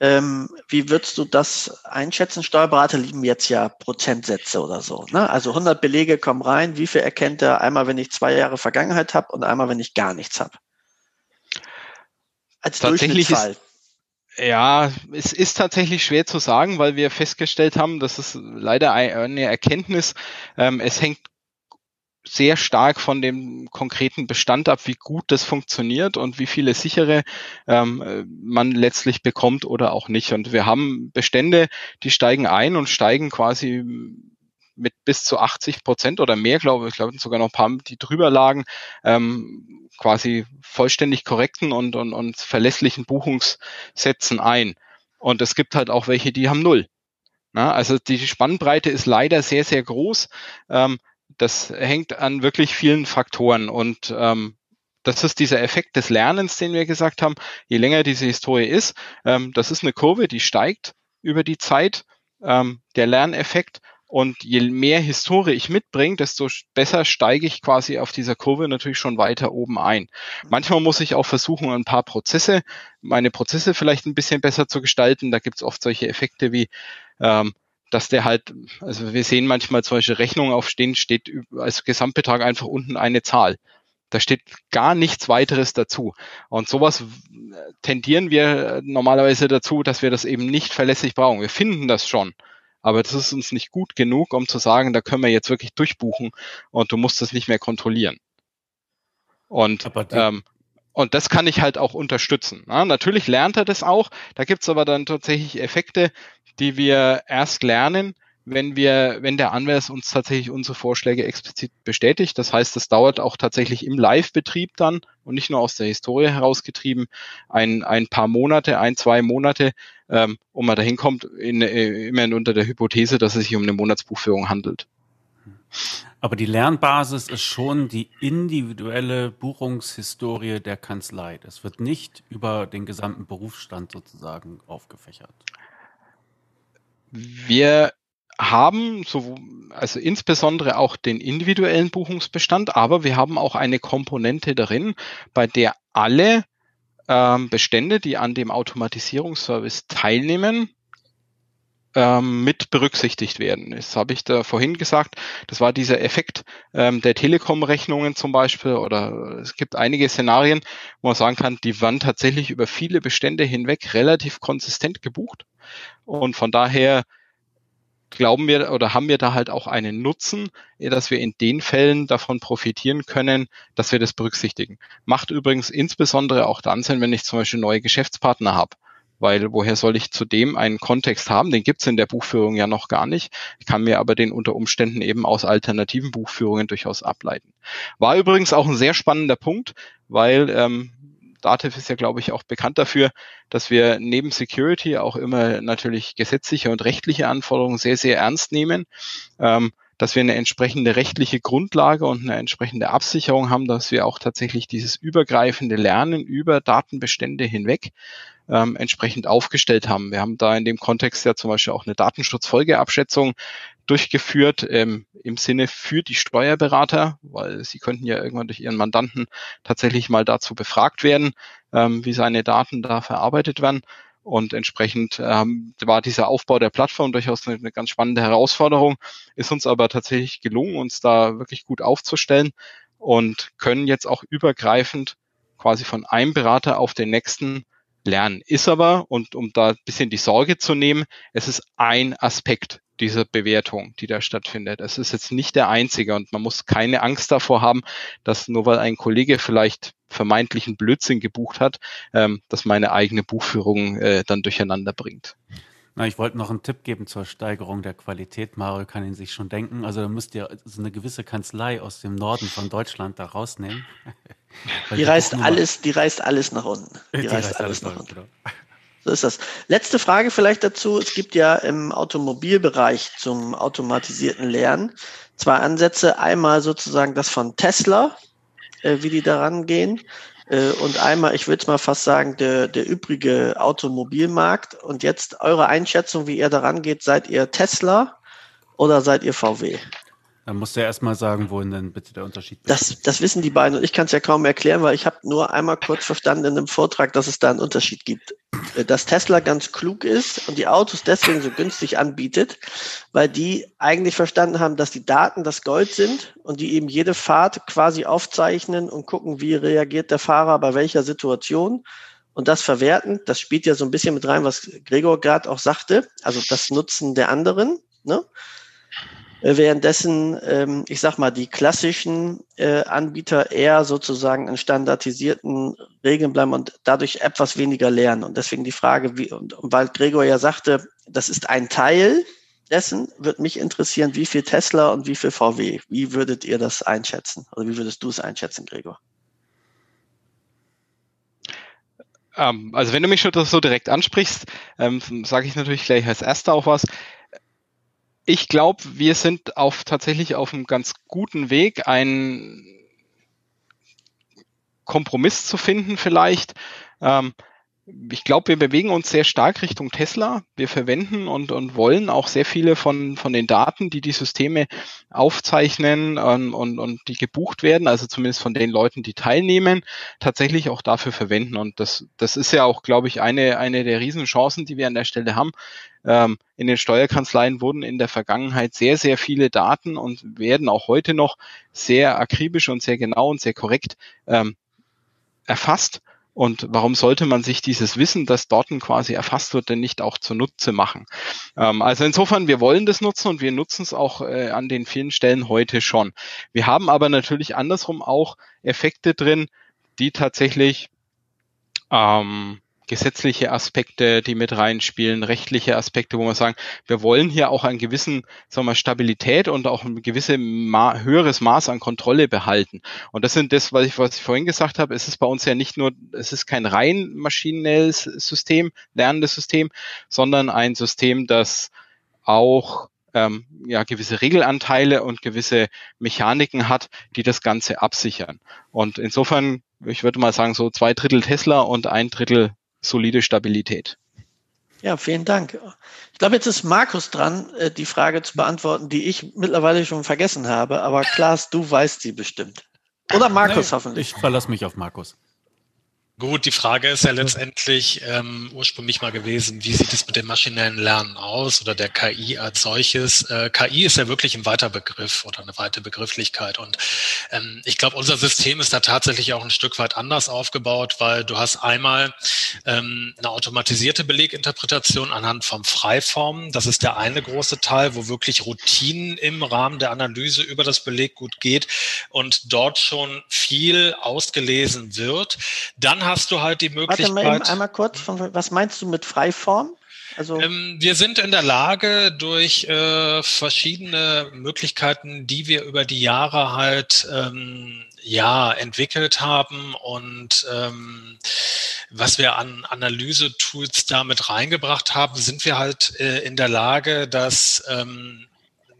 Ähm, wie würdest du das einschätzen? Steuerberater lieben jetzt ja Prozentsätze oder so. Ne? Also 100 Belege kommen rein. Wie viel erkennt er einmal, wenn ich zwei Jahre Vergangenheit habe und einmal, wenn ich gar nichts habe? Als Durchschnittsfall. Ist, ja, es ist tatsächlich schwer zu sagen, weil wir festgestellt haben, das ist leider eine Erkenntnis. Ähm, es hängt sehr stark von dem konkreten Bestand ab, wie gut das funktioniert und wie viele sichere ähm, man letztlich bekommt oder auch nicht. Und wir haben Bestände, die steigen ein und steigen quasi mit bis zu 80 Prozent oder mehr, glaube ich, glaube sogar noch ein paar, die drüber lagen, ähm, quasi vollständig korrekten und, und, und verlässlichen Buchungssätzen ein. Und es gibt halt auch welche, die haben null. Na, also die Spannbreite ist leider sehr, sehr groß. Ähm, das hängt an wirklich vielen Faktoren und ähm, das ist dieser Effekt des Lernens, den wir gesagt haben. Je länger diese Historie ist, ähm, das ist eine Kurve, die steigt über die Zeit. Ähm, der Lerneffekt und je mehr Historie ich mitbringe, desto besser steige ich quasi auf dieser Kurve natürlich schon weiter oben ein. Manchmal muss ich auch versuchen, ein paar Prozesse, meine Prozesse vielleicht ein bisschen besser zu gestalten. Da gibt es oft solche Effekte wie, ähm, dass der halt, also wir sehen manchmal zum Beispiel Rechnungen aufstehen, steht als Gesamtbetrag einfach unten eine Zahl. Da steht gar nichts weiteres dazu. Und sowas tendieren wir normalerweise dazu, dass wir das eben nicht verlässlich brauchen. Wir finden das schon aber das ist uns nicht gut genug, um zu sagen, da können wir jetzt wirklich durchbuchen und du musst das nicht mehr kontrollieren. Und, ähm, und das kann ich halt auch unterstützen. Ja, natürlich lernt er das auch. Da gibt's aber dann tatsächlich Effekte, die wir erst lernen, wenn wir, wenn der Anwalt uns tatsächlich unsere Vorschläge explizit bestätigt. Das heißt, das dauert auch tatsächlich im Live-Betrieb dann und nicht nur aus der Historie herausgetrieben ein, ein paar Monate, ein, zwei Monate, ähm, und man dahin kommt, in, äh, immerhin unter der Hypothese, dass es sich um eine Monatsbuchführung handelt. Aber die Lernbasis ist schon die individuelle Buchungshistorie der Kanzlei. Das wird nicht über den gesamten Berufsstand sozusagen aufgefächert wir haben so, also insbesondere auch den individuellen Buchungsbestand, aber wir haben auch eine Komponente darin, bei der alle ähm, Bestände, die an dem Automatisierungsservice teilnehmen, ähm, mit berücksichtigt werden. Das habe ich da vorhin gesagt. Das war dieser Effekt ähm, der Telekom-Rechnungen zum Beispiel oder es gibt einige Szenarien, wo man sagen kann, die waren tatsächlich über viele Bestände hinweg relativ konsistent gebucht und von daher glauben wir oder haben wir da halt auch einen Nutzen, dass wir in den Fällen davon profitieren können, dass wir das berücksichtigen. Macht übrigens insbesondere auch dann Sinn, wenn ich zum Beispiel neue Geschäftspartner habe. Weil woher soll ich zudem einen Kontext haben? Den gibt's in der Buchführung ja noch gar nicht. Ich kann mir aber den unter Umständen eben aus alternativen Buchführungen durchaus ableiten. War übrigens auch ein sehr spannender Punkt, weil ähm, Dativ ist ja, glaube ich, auch bekannt dafür, dass wir neben Security auch immer natürlich gesetzliche und rechtliche Anforderungen sehr, sehr ernst nehmen. Ähm, dass wir eine entsprechende rechtliche Grundlage und eine entsprechende Absicherung haben, dass wir auch tatsächlich dieses übergreifende Lernen über Datenbestände hinweg ähm, entsprechend aufgestellt haben. Wir haben da in dem Kontext ja zum Beispiel auch eine Datenschutzfolgeabschätzung durchgeführt ähm, im Sinne für die Steuerberater, weil sie könnten ja irgendwann durch ihren Mandanten tatsächlich mal dazu befragt werden, ähm, wie seine Daten da verarbeitet werden. Und entsprechend ähm, war dieser Aufbau der Plattform durchaus eine, eine ganz spannende Herausforderung, ist uns aber tatsächlich gelungen, uns da wirklich gut aufzustellen und können jetzt auch übergreifend quasi von einem Berater auf den nächsten lernen. Ist aber, und um da ein bisschen die Sorge zu nehmen, es ist ein Aspekt dieser Bewertung, die da stattfindet. Es ist jetzt nicht der einzige und man muss keine Angst davor haben, dass nur weil ein Kollege vielleicht vermeintlichen Blödsinn gebucht hat, ähm, dass meine eigene Buchführung äh, dann durcheinander bringt. Na, ich wollte noch einen Tipp geben zur Steigerung der Qualität. Mario kann ihn sich schon denken. Also da müsst ihr so eine gewisse Kanzlei aus dem Norden von Deutschland da rausnehmen. [LAUGHS] die, die reißt alles, die reißt alles nach unten. Die, die reißt, reißt, alles nach unten. Genau. So ist das. Letzte Frage vielleicht dazu. Es gibt ja im Automobilbereich zum automatisierten Lernen zwei Ansätze. Einmal sozusagen das von Tesla, äh, wie die daran gehen. Äh, und einmal, ich würde es mal fast sagen, der, der übrige Automobilmarkt. Und jetzt eure Einschätzung, wie ihr daran geht. Seid ihr Tesla oder seid ihr VW? Dann musst du ja erstmal sagen, wohin denn bitte der Unterschied ist. Das, das wissen die beiden und ich kann es ja kaum erklären, weil ich habe nur einmal kurz verstanden in einem Vortrag, dass es da einen Unterschied gibt. Äh, dass Tesla ganz klug ist und die Autos deswegen so günstig anbietet, weil die eigentlich verstanden haben, dass die Daten das Gold sind und die eben jede Fahrt quasi aufzeichnen und gucken, wie reagiert der Fahrer bei welcher Situation und das verwerten. Das spielt ja so ein bisschen mit rein, was Gregor gerade auch sagte, also das Nutzen der anderen. Ne? Äh, währenddessen, ähm, ich sag mal, die klassischen äh, Anbieter eher sozusagen in standardisierten Regeln bleiben und dadurch etwas weniger lernen. Und deswegen die Frage, wie, und, weil Gregor ja sagte, das ist ein Teil dessen, wird mich interessieren, wie viel Tesla und wie viel VW. Wie würdet ihr das einschätzen? Oder wie würdest du es einschätzen, Gregor? Ähm, also wenn du mich schon so direkt ansprichst, ähm, sage ich natürlich gleich als erster auch was ich glaube, wir sind auf tatsächlich auf einem ganz guten Weg, einen Kompromiss zu finden vielleicht. Ähm, ich glaube, wir bewegen uns sehr stark Richtung Tesla. Wir verwenden und, und wollen auch sehr viele von, von den Daten, die die Systeme aufzeichnen ähm, und, und die gebucht werden, also zumindest von den Leuten, die teilnehmen, tatsächlich auch dafür verwenden. Und das, das ist ja auch, glaube ich, eine, eine der Riesenchancen, die wir an der Stelle haben. Ähm, in den Steuerkanzleien wurden in der Vergangenheit sehr, sehr viele Daten und werden auch heute noch sehr akribisch und sehr genau und sehr korrekt ähm, erfasst. Und warum sollte man sich dieses Wissen, das dort quasi erfasst wird, denn nicht auch zunutze machen? Ähm, also insofern, wir wollen das nutzen und wir nutzen es auch äh, an den vielen Stellen heute schon. Wir haben aber natürlich andersrum auch Effekte drin, die tatsächlich ähm, gesetzliche Aspekte, die mit reinspielen, rechtliche Aspekte, wo wir sagen, wir wollen hier auch einen gewissen, sagen wir, Stabilität und auch ein gewisses Ma höheres Maß an Kontrolle behalten. Und das sind das, was ich, was ich vorhin gesagt habe, es ist bei uns ja nicht nur, es ist kein rein maschinelles System, lernendes System, sondern ein System, das auch ähm, ja, gewisse Regelanteile und gewisse Mechaniken hat, die das Ganze absichern. Und insofern, ich würde mal sagen, so zwei Drittel Tesla und ein Drittel solide Stabilität. Ja, vielen Dank. Ich glaube, jetzt ist Markus dran, äh, die Frage zu beantworten, die ich mittlerweile schon vergessen habe. Aber Klaas, du weißt sie bestimmt. Oder Markus nee, hoffentlich. Ich verlasse mich auf Markus. Gut, die Frage ist ja letztendlich ähm, ursprünglich mal gewesen, wie sieht es mit dem maschinellen Lernen aus oder der KI als solches? Äh, KI ist ja wirklich ein weiter Begriff oder eine weite Begrifflichkeit. Und ähm, ich glaube, unser System ist da tatsächlich auch ein Stück weit anders aufgebaut, weil du hast einmal ähm, eine automatisierte Beleginterpretation anhand von Freiformen. Das ist der eine große Teil, wo wirklich Routinen im Rahmen der Analyse über das Beleggut geht und dort schon viel ausgelesen wird. Dann hast du halt die Möglichkeit. Warte mal eben einmal kurz, was meinst du mit Freiform? Also ähm, wir sind in der Lage, durch äh, verschiedene Möglichkeiten, die wir über die Jahre halt ähm, ja entwickelt haben und ähm, was wir an Analyse-Tools damit reingebracht haben, sind wir halt äh, in der Lage, dass ähm,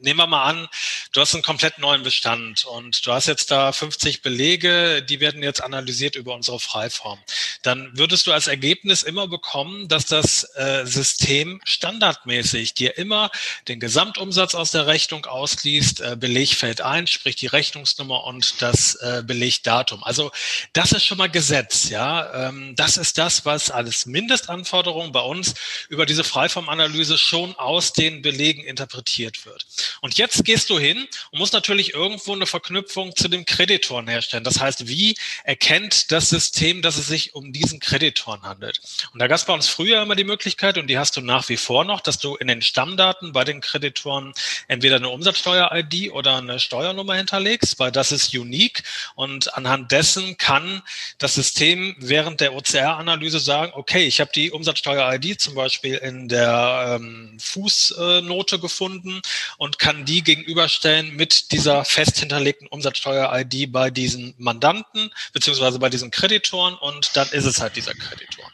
nehmen wir mal an, du hast einen komplett neuen Bestand und du hast jetzt da 50 Belege, die werden jetzt analysiert über unsere Freiform. Dann würdest du als Ergebnis immer bekommen, dass das äh, System standardmäßig dir immer den Gesamtumsatz aus der Rechnung ausliest, äh, Beleg fällt ein, sprich die Rechnungsnummer und das äh, Belegdatum. Also das ist schon mal Gesetz, ja. Ähm, das ist das, was als Mindestanforderung bei uns über diese Freiformanalyse schon aus den Belegen interpretiert wird. Und jetzt gehst du hin und musst natürlich irgendwo eine Verknüpfung zu dem Kreditoren herstellen. Das heißt, wie erkennt das System, dass es sich um diesen Kreditoren handelt? Und da gab es bei uns früher immer die Möglichkeit, und die hast du nach wie vor noch, dass du in den Stammdaten bei den Kreditoren entweder eine Umsatzsteuer-ID oder eine Steuernummer hinterlegst, weil das ist unique. Und anhand dessen kann das System während der OCR-Analyse sagen, okay, ich habe die Umsatzsteuer-ID zum Beispiel in der ähm, Fußnote gefunden und kann die gegenüberstellen mit dieser fest hinterlegten Umsatzsteuer-ID bei diesen Mandanten beziehungsweise bei diesen Kreditoren und dann ist es halt dieser Kreditor.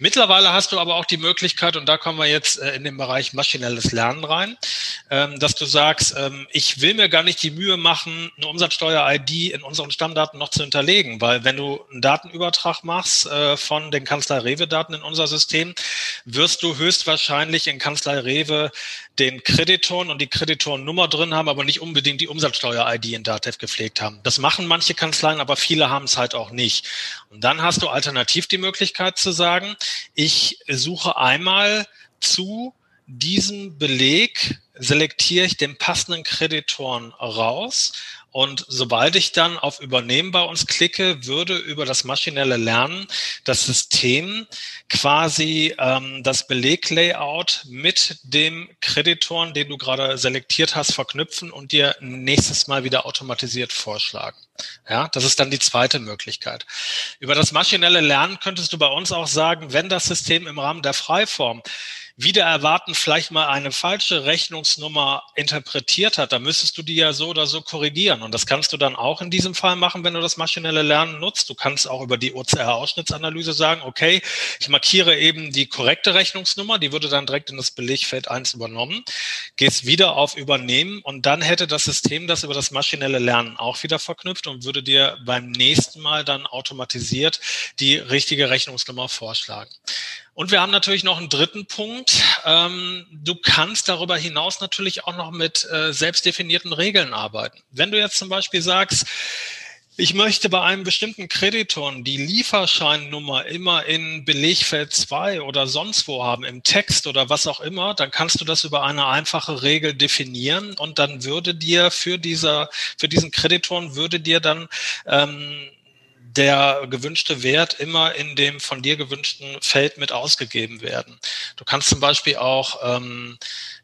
Mittlerweile hast du aber auch die Möglichkeit, und da kommen wir jetzt äh, in den Bereich maschinelles Lernen rein, ähm, dass du sagst, ähm, ich will mir gar nicht die Mühe machen, eine Umsatzsteuer-ID in unseren Stammdaten noch zu hinterlegen, weil wenn du einen Datenübertrag machst äh, von den Kanzlei Rewe-Daten in unser System, wirst du höchstwahrscheinlich in Kanzlei Rewe den Kreditoren und die Kreditorennummer drin haben, aber nicht unbedingt die Umsatzsteuer-ID in Datev gepflegt haben. Das machen manche Kanzleien, aber viele haben es halt auch nicht. Und dann hast du alternativ die Möglichkeit zu sagen, ich suche einmal zu diesem Beleg, selektiere ich den passenden Kreditoren raus und sobald ich dann auf Übernehmen bei uns klicke, würde über das maschinelle Lernen das System quasi ähm, das Beleglayout mit dem Kreditoren, den du gerade selektiert hast, verknüpfen und dir nächstes Mal wieder automatisiert vorschlagen. Ja, das ist dann die zweite Möglichkeit. Über das maschinelle Lernen könntest du bei uns auch sagen, wenn das System im Rahmen der Freiform wieder erwarten vielleicht mal eine falsche Rechnungsnummer interpretiert hat, dann müsstest du die ja so oder so korrigieren. Und das kannst du dann auch in diesem Fall machen, wenn du das maschinelle Lernen nutzt. Du kannst auch über die OCR-Ausschnittsanalyse sagen, okay, ich markiere eben die korrekte Rechnungsnummer, die würde dann direkt in das Belegfeld 1 übernommen, gehst wieder auf Übernehmen und dann hätte das System das über das maschinelle Lernen auch wieder verknüpft und würde dir beim nächsten Mal dann automatisiert die richtige Rechnungsnummer vorschlagen. Und wir haben natürlich noch einen dritten Punkt. Ähm, du kannst darüber hinaus natürlich auch noch mit äh, selbstdefinierten Regeln arbeiten. Wenn du jetzt zum Beispiel sagst, ich möchte bei einem bestimmten Kreditor die Lieferscheinnummer immer in Belegfeld 2 oder sonst wo haben, im Text oder was auch immer, dann kannst du das über eine einfache Regel definieren und dann würde dir für dieser, für diesen Kreditoren würde dir dann ähm, der gewünschte Wert immer in dem von dir gewünschten Feld mit ausgegeben werden. Du kannst zum Beispiel auch ähm,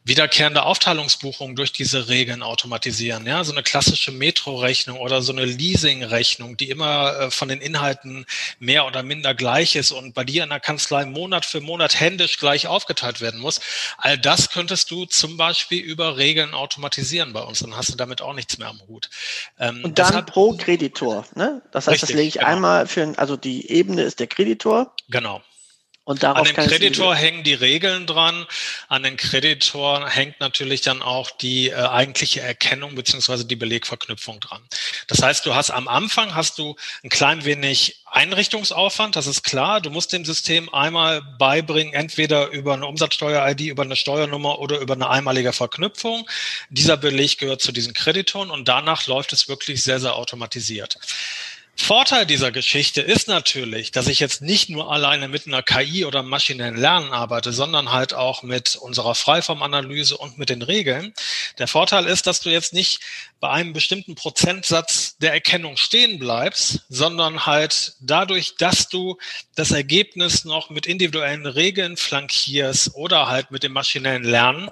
wiederkehrende Aufteilungsbuchungen durch diese Regeln automatisieren. Ja, so eine klassische Metro-Rechnung oder so eine Leasing-Rechnung, die immer äh, von den Inhalten mehr oder minder gleich ist und bei dir in der Kanzlei Monat für Monat händisch gleich aufgeteilt werden muss. All das könntest du zum Beispiel über Regeln automatisieren bei uns. Dann hast du damit auch nichts mehr am Hut. Ähm, und dann hat, pro Kreditor. Ne? Das heißt, richtig, das lege ich genau. einmal für, also die Ebene ist der Kreditor. Genau. Und darauf an den Kreditor hängen die Regeln dran. An den Kreditor hängt natürlich dann auch die äh, eigentliche Erkennung beziehungsweise die Belegverknüpfung dran. Das heißt, du hast am Anfang hast du ein klein wenig Einrichtungsaufwand, das ist klar. Du musst dem System einmal beibringen, entweder über eine Umsatzsteuer-ID, über eine Steuernummer oder über eine einmalige Verknüpfung. Dieser Beleg gehört zu diesen Kreditoren und danach läuft es wirklich sehr, sehr automatisiert. Vorteil dieser Geschichte ist natürlich, dass ich jetzt nicht nur alleine mit einer KI oder maschinellen Lernen arbeite, sondern halt auch mit unserer Freiformanalyse und mit den Regeln. Der Vorteil ist, dass du jetzt nicht bei einem bestimmten Prozentsatz der Erkennung stehen bleibst, sondern halt dadurch, dass du das Ergebnis noch mit individuellen Regeln flankierst oder halt mit dem maschinellen Lernen,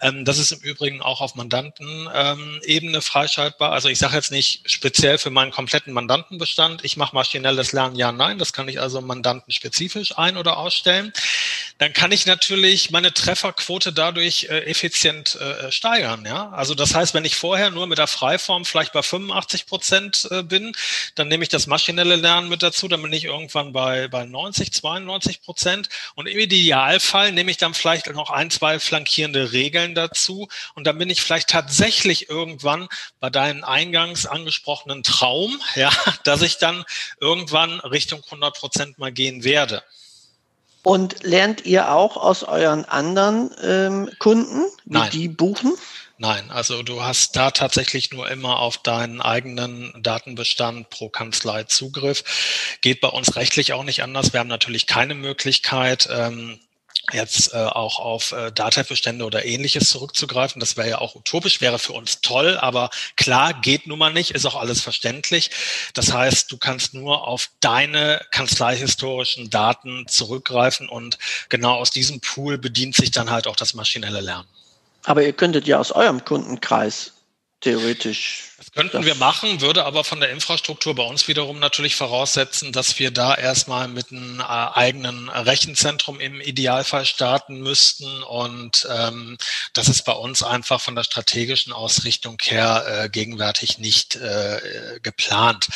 ähm, das ist im Übrigen auch auf Mandantenebene ähm, freischaltbar. Also ich sage jetzt nicht speziell für meinen kompletten Mandantenbestand, ich mache maschinelles Lernen, ja, nein. Das kann ich also mandantenspezifisch ein- oder ausstellen. Dann kann ich natürlich meine Trefferquote dadurch äh, effizient äh, steigern. Ja? Also das heißt, wenn ich vorher nur mit der Freiform vielleicht bei 85 Prozent äh, bin, dann nehme ich das maschinelle Lernen mit dazu, dann bin ich irgendwann bei, bei 90, 92 Prozent. Und im Idealfall nehme ich dann vielleicht noch ein, zwei flankierende Regeln Regeln dazu. Und dann bin ich vielleicht tatsächlich irgendwann bei deinem eingangs angesprochenen Traum, [LAUGHS] ja, dass ich dann irgendwann Richtung 100 Prozent mal gehen werde. Und lernt ihr auch aus euren anderen ähm, Kunden, wie Nein. die buchen? Nein, also du hast da tatsächlich nur immer auf deinen eigenen Datenbestand pro Kanzlei Zugriff. Geht bei uns rechtlich auch nicht anders. Wir haben natürlich keine Möglichkeit, ähm, jetzt äh, auch auf äh, Dateibestände oder ähnliches zurückzugreifen. Das wäre ja auch utopisch, wäre für uns toll, aber klar, geht nun mal nicht, ist auch alles verständlich. Das heißt, du kannst nur auf deine kanzleihistorischen Daten zurückgreifen und genau aus diesem Pool bedient sich dann halt auch das maschinelle Lernen. Aber ihr könntet ja aus eurem Kundenkreis theoretisch. Das könnten das wir machen, würde aber von der Infrastruktur bei uns wiederum natürlich voraussetzen, dass wir da erstmal mit einem äh, eigenen Rechenzentrum im Idealfall starten müssten. Und ähm, das ist bei uns einfach von der strategischen Ausrichtung her äh, gegenwärtig nicht äh, geplant.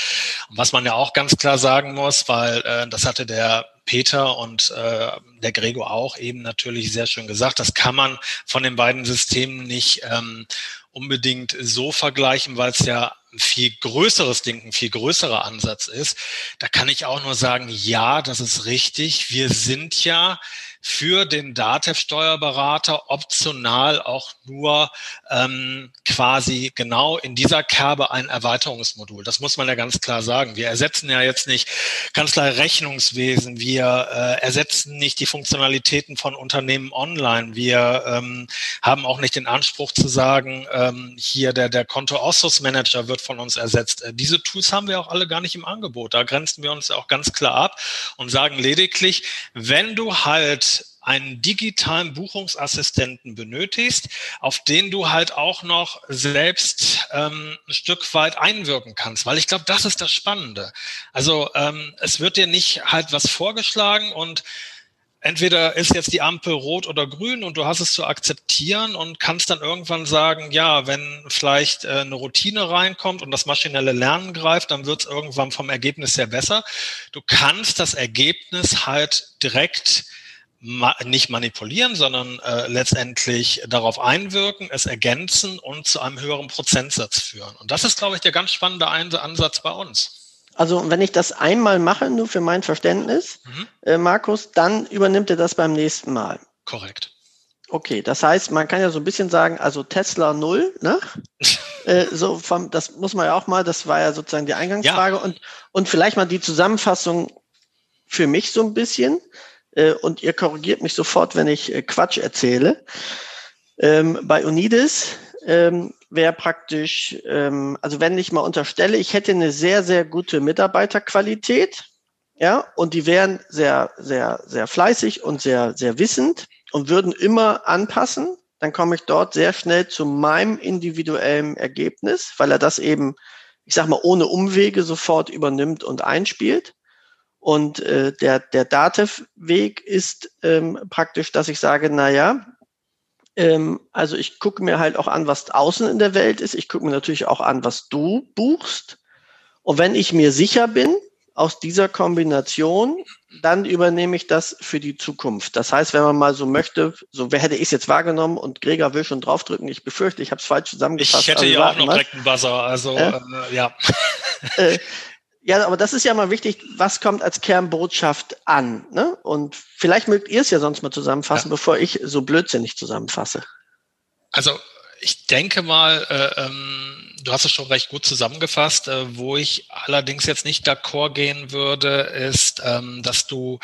Und was man ja auch ganz klar sagen muss, weil äh, das hatte der Peter und äh, der Gregor auch eben natürlich sehr schön gesagt, das kann man von den beiden Systemen nicht ähm, unbedingt so vergleichen, weil es ja ein viel größeres Ding, ein viel größerer Ansatz ist. Da kann ich auch nur sagen, ja, das ist richtig. Wir sind ja für den DATEV-Steuerberater optional auch nur ähm, quasi genau in dieser Kerbe ein Erweiterungsmodul. Das muss man ja ganz klar sagen. Wir ersetzen ja jetzt nicht Kanzlei-Rechnungswesen, wir äh, ersetzen nicht die Funktionalitäten von Unternehmen online. Wir ähm, haben auch nicht den Anspruch zu sagen, ähm, hier der, der Konto-Ausschussmanager wird von uns ersetzt. Äh, diese Tools haben wir auch alle gar nicht im Angebot. Da grenzen wir uns auch ganz klar ab und sagen lediglich, wenn du halt einen digitalen Buchungsassistenten benötigst, auf den du halt auch noch selbst ähm, ein Stück weit einwirken kannst, weil ich glaube, das ist das Spannende. Also ähm, es wird dir nicht halt was vorgeschlagen und entweder ist jetzt die Ampel rot oder grün und du hast es zu akzeptieren und kannst dann irgendwann sagen, ja, wenn vielleicht äh, eine Routine reinkommt und das maschinelle Lernen greift, dann wird es irgendwann vom Ergebnis her besser. Du kannst das Ergebnis halt direkt ma nicht manipulieren, sondern äh, letztendlich darauf einwirken, es ergänzen und zu einem höheren Prozentsatz führen. Und das ist, glaube ich, der ganz spannende Ansatz bei uns. Also wenn ich das einmal mache, nur für mein Verständnis, mhm. äh, Markus, dann übernimmt er das beim nächsten Mal. Korrekt. Okay, das heißt, man kann ja so ein bisschen sagen, also Tesla null, ne? [LAUGHS] äh, so vom, das muss man ja auch mal, das war ja sozusagen die Eingangsfrage ja. und, und vielleicht mal die Zusammenfassung für mich so ein bisschen und ihr korrigiert mich sofort, wenn ich äh, Quatsch erzähle. Ähm, bei Unidis ähm, wäre praktisch, ähm, also wenn ich mal unterstelle, ich hätte eine sehr, sehr gute Mitarbeiterqualität, ja, und die wären sehr, sehr, sehr fleißig und sehr, sehr wissend und würden immer anpassen, dann komme ich dort sehr schnell zu meinem individuellen Ergebnis, weil er das eben, ich sag mal, ohne Umwege sofort übernimmt und einspielt. Und äh, der, der Datev-Weg ist ähm, praktisch, dass ich sage, na ja, ähm, also ich gucke mir halt auch an, was außen in der Welt ist. Ich gucke mir natürlich auch an, was du buchst. Und wenn ich mir sicher bin, aus dieser Kombination, dann übernehme ich das für die Zukunft. Das heißt, wenn man mal so möchte, so hätte ich es jetzt wahrgenommen und Gregor will schon draufdrücken. Ich befürchte, ich habe es falsch zusammengefasst. Ich hätte also ja auch noch direkt einen Buzzer, also äh, äh, ja. Äh, [LAUGHS] ja, aber das ist ja mal wichtig, was kommt als Kernbotschaft an? Ne? Und vielleicht mögt ihr es ja sonst mal zusammenfassen, ja. bevor ich so blödsinnig zusammenfasse. Also ich denke mal, äh, ähm, du hast es schon recht gut zusammengefasst. Äh, wo ich allerdings jetzt nicht d'accord gehen würde, ist, ähm, dass du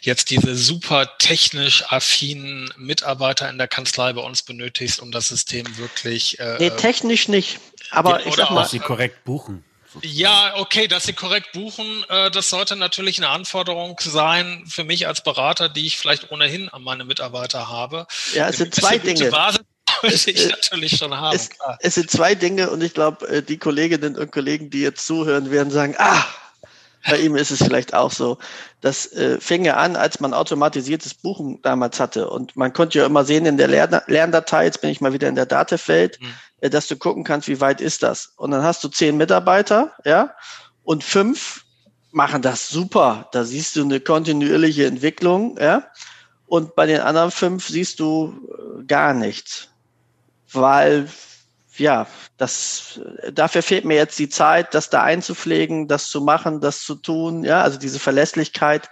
jetzt diese super technisch affinen Mitarbeiter in der Kanzlei bei uns benötigst, um das System wirklich. Äh, nee, technisch nicht. Aber ich sag mal, sie korrekt buchen. Ja, okay, dass Sie korrekt buchen, äh, das sollte natürlich eine Anforderung sein für mich als Berater, die ich vielleicht ohnehin an meine Mitarbeiter habe. Ja, es sind zwei Dinge. Basis [LAUGHS] wollte ich natürlich schon haben. Es, es, sind zwei Dinge und ich glaube, äh, die Kolleginnen und Kollegen, die jetzt zuhören, werden sagen, ah, bei ihm ist es vielleicht auch so. Das äh, fing ja an, als man automatisiertes Buchen damals hatte. Und man konnte ja immer sehen in der Lern Lerndatei, jetzt bin ich mal wieder in der Datev-Welt, mhm. Äh, dass du gucken kannst, wie weit ist das. Und dann hast du zehn Mitarbeiter, ja, und fünf machen das super. Da siehst du eine kontinuierliche Entwicklung, ja. Und bei den anderen fünf siehst du äh, gar nichts weil ja, das, dafür fehlt mir jetzt die Zeit, das da einzupflegen, das zu machen, das zu tun, ja, also diese Verlässlichkeit,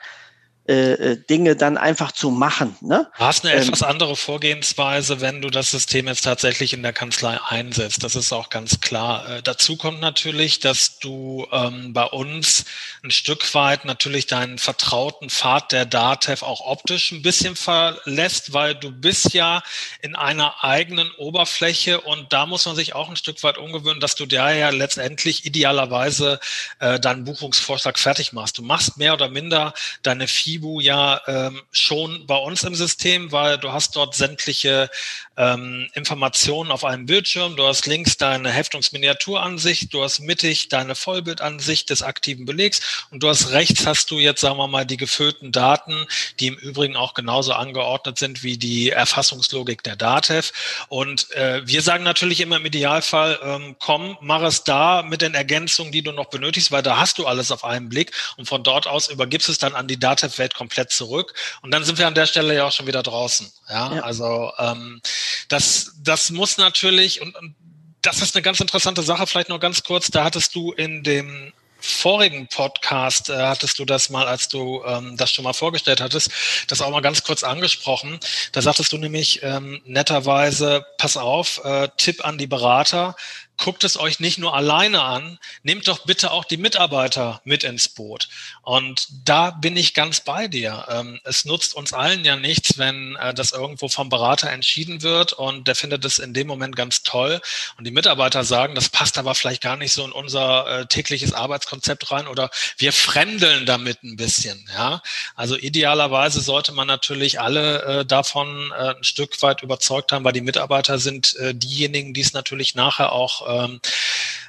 äh, äh, Dinge dann einfach zu machen. Ne? Du hast eine ähm, etwas andere Vorgehensweise, wenn du das System jetzt tatsächlich in der Kanzlei einsetzt. Das ist auch ganz klar. Äh, dazu kommt natürlich, dass du ähm, bei uns ein Stück weit natürlich deinen vertrauten Pfad der DATEV auch optisch ein bisschen verlässt, weil du bist ja in einer eigenen Oberfläche und da muss man sich auch ein Stück weit umgewöhnen, dass du da ja letztendlich idealerweise äh, deinen Buchungsvorschlag fertig machst. Du machst mehr oder minder deine vier Fibu ja ähm, schon bei uns im System, weil du hast dort sämtliche ähm, Informationen auf einem Bildschirm. Du hast links deine Heftungsminiaturansicht, du hast mittig deine Vollbildansicht des aktiven Belegs und du hast rechts hast du jetzt, sagen wir mal, die gefüllten Daten, die im Übrigen auch genauso angeordnet sind wie die Erfassungslogik der DATEV. Und äh, wir sagen natürlich immer im Idealfall, ähm, komm, mach es da mit den Ergänzungen, die du noch benötigst, weil da hast du alles auf einen Blick und von dort aus übergibst es dann an die DATEV Welt komplett zurück. Und dann sind wir an der Stelle ja auch schon wieder draußen. Ja, ja. also ähm, das, das muss natürlich, und, und das ist eine ganz interessante Sache, vielleicht noch ganz kurz, da hattest du in dem vorigen Podcast äh, hattest du das mal, als du ähm, das schon mal vorgestellt hattest, das auch mal ganz kurz angesprochen. Da sagtest du nämlich ähm, netterweise, pass auf, äh, Tipp an die Berater, guckt es euch nicht nur alleine an, nehmt doch bitte auch die Mitarbeiter mit ins Boot. Und da bin ich ganz bei dir. Ähm, es nutzt uns allen ja nichts, wenn äh, das irgendwo vom Berater entschieden wird und der findet es in dem Moment ganz toll und die Mitarbeiter sagen, das passt aber vielleicht gar nicht so in unser äh, tägliches Arbeitskonzept rein oder wir fremdeln damit ein bisschen. Ja, also idealerweise sollte man natürlich alle äh, davon ein Stück weit überzeugt haben, weil die Mitarbeiter sind diejenigen, die es natürlich nachher auch ähm,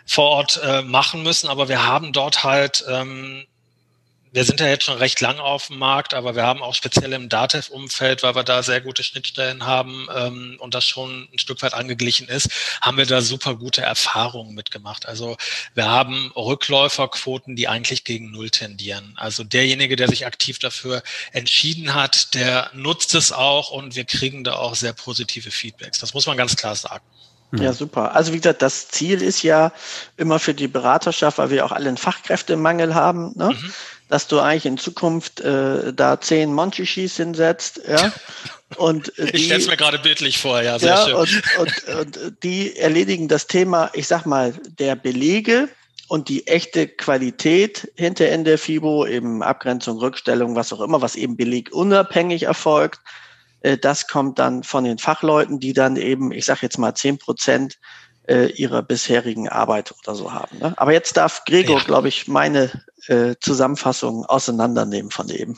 vor Ort äh, machen müssen. Aber wir haben dort halt, ähm, wir sind ja jetzt schon recht lang auf dem Markt, aber wir haben auch speziell im Datev-Umfeld, weil wir da sehr gute Schnittstellen haben ähm, und das schon ein Stück weit angeglichen ist, haben wir da super gute Erfahrungen mitgemacht. Also wir haben Rückläuferquoten, die eigentlich gegen Null tendieren. Also derjenige, der sich aktiv dafür entschieden hat, der nutzt es auch und wir kriegen da auch sehr positive Feedbacks. Das muss man ganz klar sagen. Ja, super. Also wie gesagt, das Ziel ist ja immer für die Beraterschaft, weil wir auch alle einen Fachkräftemangel haben, ne? Mhm. dass du eigentlich in Zukunft äh, da zehn Monchichis hinsetzt, ja. [LAUGHS] Und äh, die, ich stelle es mir gerade bildlich vor, ja, sehr ja, schön. Und, und, und die erledigen das Thema, ich sag mal, der Belege und die echte Qualität hinter in der FIBO, eben Abgrenzung, Rückstellung, was auch immer, was eben belegunabhängig erfolgt das kommt dann von den Fachleuten, die dann eben, ich sage jetzt mal, zehn Prozent äh, ihrer bisherigen Arbeit oder so haben. Ne? Aber jetzt darf Gregor, ja. glaube ich, meine äh, Zusammenfassung auseinandernehmen von eben.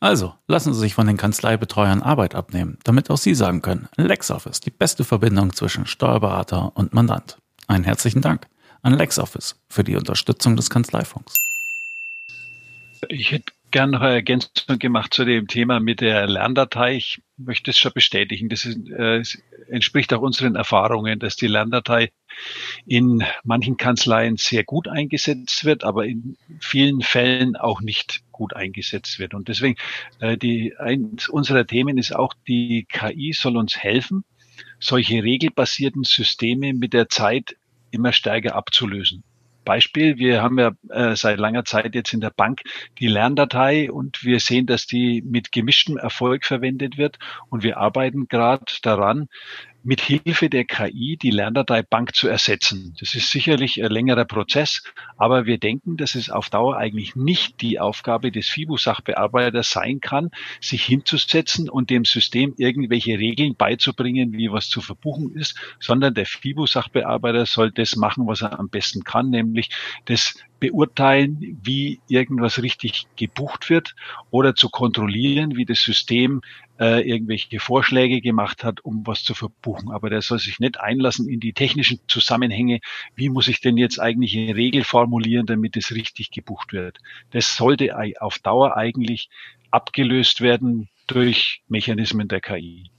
Also, lassen Sie sich von den Kanzleibetreuern Arbeit abnehmen, damit auch Sie sagen können, LexOffice, die beste Verbindung zwischen Steuerberater und Mandant. Einen herzlichen Dank an LexOffice für die Unterstützung des Kanzleifunks. Ich hätte gerne noch eine Ergänzung gemacht zu dem Thema mit der Lerndatei. Ich möchte es schon bestätigen. Das ist, äh, entspricht auch unseren Erfahrungen, dass die Lerndatei in manchen Kanzleien sehr gut eingesetzt wird, aber in vielen Fällen auch nicht gut eingesetzt wird. Und deswegen, äh, die, eins unserer Themen ist auch, die KI soll uns helfen, solche regelbasierten Systeme mit der Zeit immer stärker abzulösen. Beispiel, wir haben ja äh, seit langer Zeit jetzt in der Bank die Lerndatei und wir sehen, dass die mit gemischtem Erfolg verwendet wird und wir arbeiten gerade daran, mit Hilfe der KI die Lerndatei Bank zu ersetzen. Das ist sicherlich ein längerer Prozess, aber wir denken, dass es auf Dauer eigentlich nicht die Aufgabe des FIBU-Sachbearbeiters sein kann, sich hinzusetzen und dem System irgendwelche Regeln beizubringen, wie was zu verbuchen ist, sondern der FIBU-Sachbearbeiter soll das machen, was er am besten kann, nämlich das beurteilen, wie irgendwas richtig gebucht wird oder zu kontrollieren, wie das System äh, irgendwelche Vorschläge gemacht hat, um was zu verbuchen. Aber der soll sich nicht einlassen in die technischen Zusammenhänge. Wie muss ich denn jetzt eigentlich eine Regel formulieren, damit es richtig gebucht wird? Das sollte auf Dauer eigentlich abgelöst werden durch Mechanismen der KI.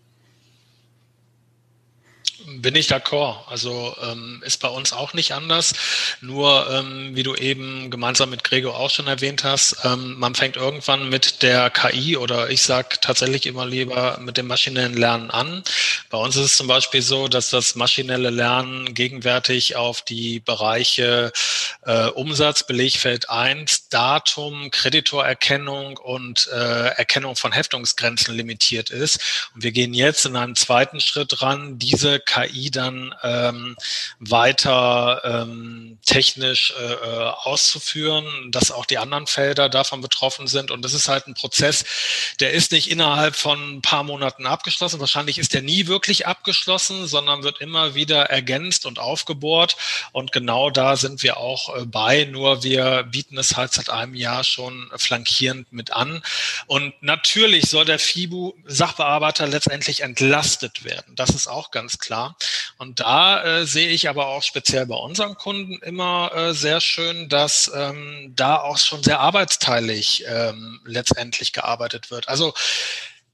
Bin ich d'accord. Also ähm, ist bei uns auch nicht anders. Nur, ähm, wie du eben gemeinsam mit Gregor auch schon erwähnt hast, ähm, man fängt irgendwann mit der KI oder ich sage tatsächlich immer lieber mit dem maschinellen Lernen an. Bei uns ist es zum Beispiel so, dass das maschinelle Lernen gegenwärtig auf die Bereiche äh, Umsatz, Belegfeld 1, Datum, Kreditorerkennung und äh, Erkennung von Heftungsgrenzen limitiert ist. Und wir gehen jetzt in einem zweiten Schritt ran, diese KI dann ähm, weiter ähm, technisch äh, äh, auszuführen, dass auch die anderen Felder davon betroffen sind. Und das ist halt ein Prozess, der ist nicht innerhalb von ein paar Monaten abgeschlossen. Wahrscheinlich ist der nie wirklich abgeschlossen, sondern wird immer wieder ergänzt und aufgebohrt. Und genau da sind wir auch äh, bei. Nur wir bieten es halt seit einem Jahr schon flankierend mit an. Und natürlich soll der FIBU-Sachbearbeiter letztendlich entlastet werden. Das ist auch ganz klar. Und da äh, sehe ich aber auch speziell bei unseren Kunden immer äh, sehr schön, dass ähm, da auch schon sehr arbeitsteilig ähm, letztendlich gearbeitet wird. Also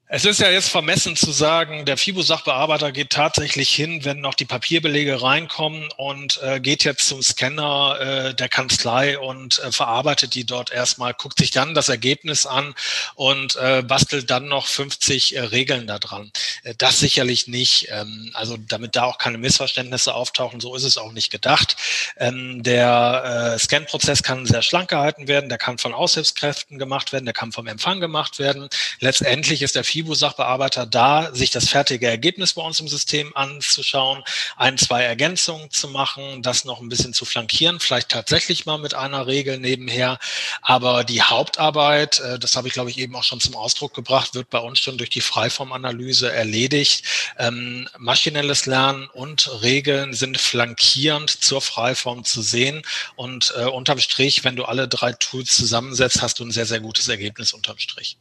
es ist ja jetzt vermessen zu sagen, der FIBO-Sachbearbeiter geht tatsächlich hin, wenn noch die Papierbelege reinkommen und äh, geht jetzt zum Scanner äh, der Kanzlei und äh, verarbeitet die dort erstmal, guckt sich dann das Ergebnis an und äh, bastelt dann noch 50 äh, Regeln da dran. Äh, das sicherlich nicht. Ähm, also damit da auch keine Missverständnisse auftauchen, so ist es auch nicht gedacht. Ähm, der Scan-Prozess kann sehr schlank gehalten werden, der kann von Aushilfskräften gemacht werden, der kann vom Empfang gemacht werden. Letztendlich ist der FIBO-Sachbearbeiter da, sich das fertige Ergebnis bei uns im System anzuschauen, ein, zwei Ergänzungen zu machen, das noch ein bisschen zu flankieren, vielleicht tatsächlich mal mit einer Regel nebenher. Aber die Hauptarbeit, äh, das habe ich glaube ich eben auch schon zum Ausdruck gebracht, wird bei uns schon durch die Freiformanalyse erledigt. Ähm, maschinelles Lernen und Regeln sind flankierend zur Freiform zu sehen. Und äh, unterm Strich, wenn du alle drei Tools zusammensetzt, hast du ein sehr, sehr gutes Ergebnis unterm Strich.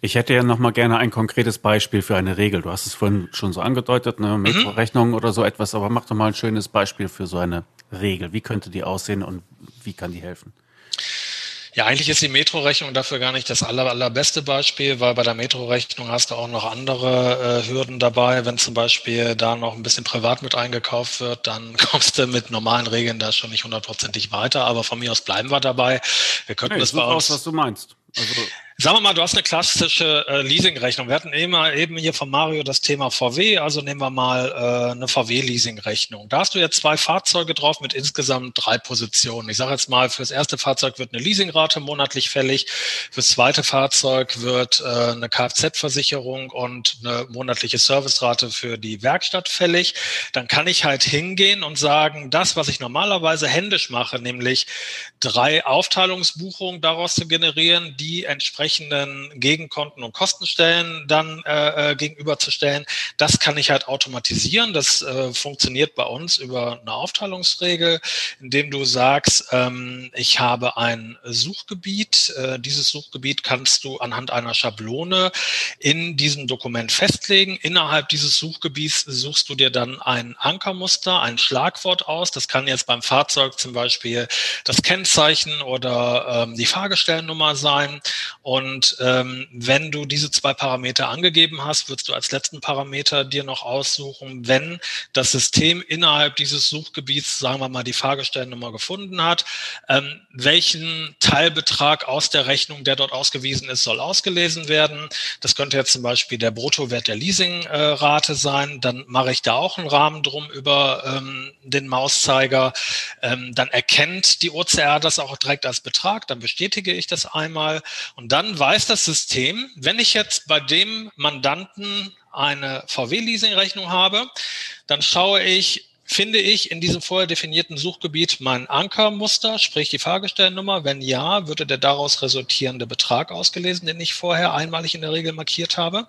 Ich hätte ja noch mal gerne ein konkretes Beispiel für eine Regel. Du hast es vorhin schon so angedeutet, ne, Metrorechnung mhm. oder so etwas, aber mach doch mal ein schönes Beispiel für so eine Regel. Wie könnte die aussehen und wie kann die helfen? Ja, eigentlich ist die Metro-Rechnung dafür gar nicht das aller, allerbeste Beispiel, weil bei der Metro-Rechnung hast du auch noch andere äh, Hürden dabei. Wenn zum Beispiel da noch ein bisschen privat mit eingekauft wird, dann [LAUGHS] kommst du mit normalen Regeln da schon nicht hundertprozentig weiter. Aber von mir aus bleiben wir dabei. Wir könnten hey, das bei uns. Aus, was du meinst. Also Sagen wir mal, du hast eine klassische äh, Leasingrechnung. Wir hatten immer eben hier von Mario das Thema VW, also nehmen wir mal äh, eine VW-Leasingrechnung. Da hast du jetzt zwei Fahrzeuge drauf mit insgesamt drei Positionen. Ich sage jetzt mal, für das erste Fahrzeug wird eine Leasingrate monatlich fällig, fürs zweite Fahrzeug wird äh, eine Kfz-Versicherung und eine monatliche Servicerate für die Werkstatt fällig. Dann kann ich halt hingehen und sagen, das, was ich normalerweise händisch mache, nämlich drei Aufteilungsbuchungen daraus zu generieren, die entsprechenden Gegenkonten und Kostenstellen dann äh, äh, gegenüberzustellen. Das kann ich halt automatisieren. Das äh, funktioniert bei uns über eine Aufteilungsregel, indem du sagst, ähm, ich habe ein Suchgebiet. Äh, dieses Suchgebiet kannst du anhand einer Schablone in diesem Dokument festlegen. Innerhalb dieses Suchgebiets suchst du dir dann ein Ankermuster, ein Schlagwort aus. Das kann jetzt beim Fahrzeug zum Beispiel das Kennzeichen oder ähm, die Fahrgestellnummer sein. Und ähm, wenn du diese zwei Parameter angegeben hast, würdest du als letzten Parameter dir noch aussuchen, wenn das System innerhalb dieses Suchgebiets, sagen wir mal, die Fahrgestellnummer gefunden hat, ähm, welchen Teilbetrag aus der Rechnung, der dort ausgewiesen ist, soll ausgelesen werden. Das könnte jetzt zum Beispiel der Bruttowert der Leasingrate äh, sein. Dann mache ich da auch einen Rahmen drum über ähm, den Mauszeiger. Ähm, dann erkennt die OCR das auch direkt als Betrag. Dann bestätige ich das einmal und dann weiß das System, wenn ich jetzt bei dem Mandanten eine VW-Leasing-Rechnung habe, dann schaue ich, finde ich in diesem vorher definierten Suchgebiet mein Ankermuster, sprich die Fahrgestellnummer? Wenn ja, würde der daraus resultierende Betrag ausgelesen, den ich vorher einmalig in der Regel markiert habe.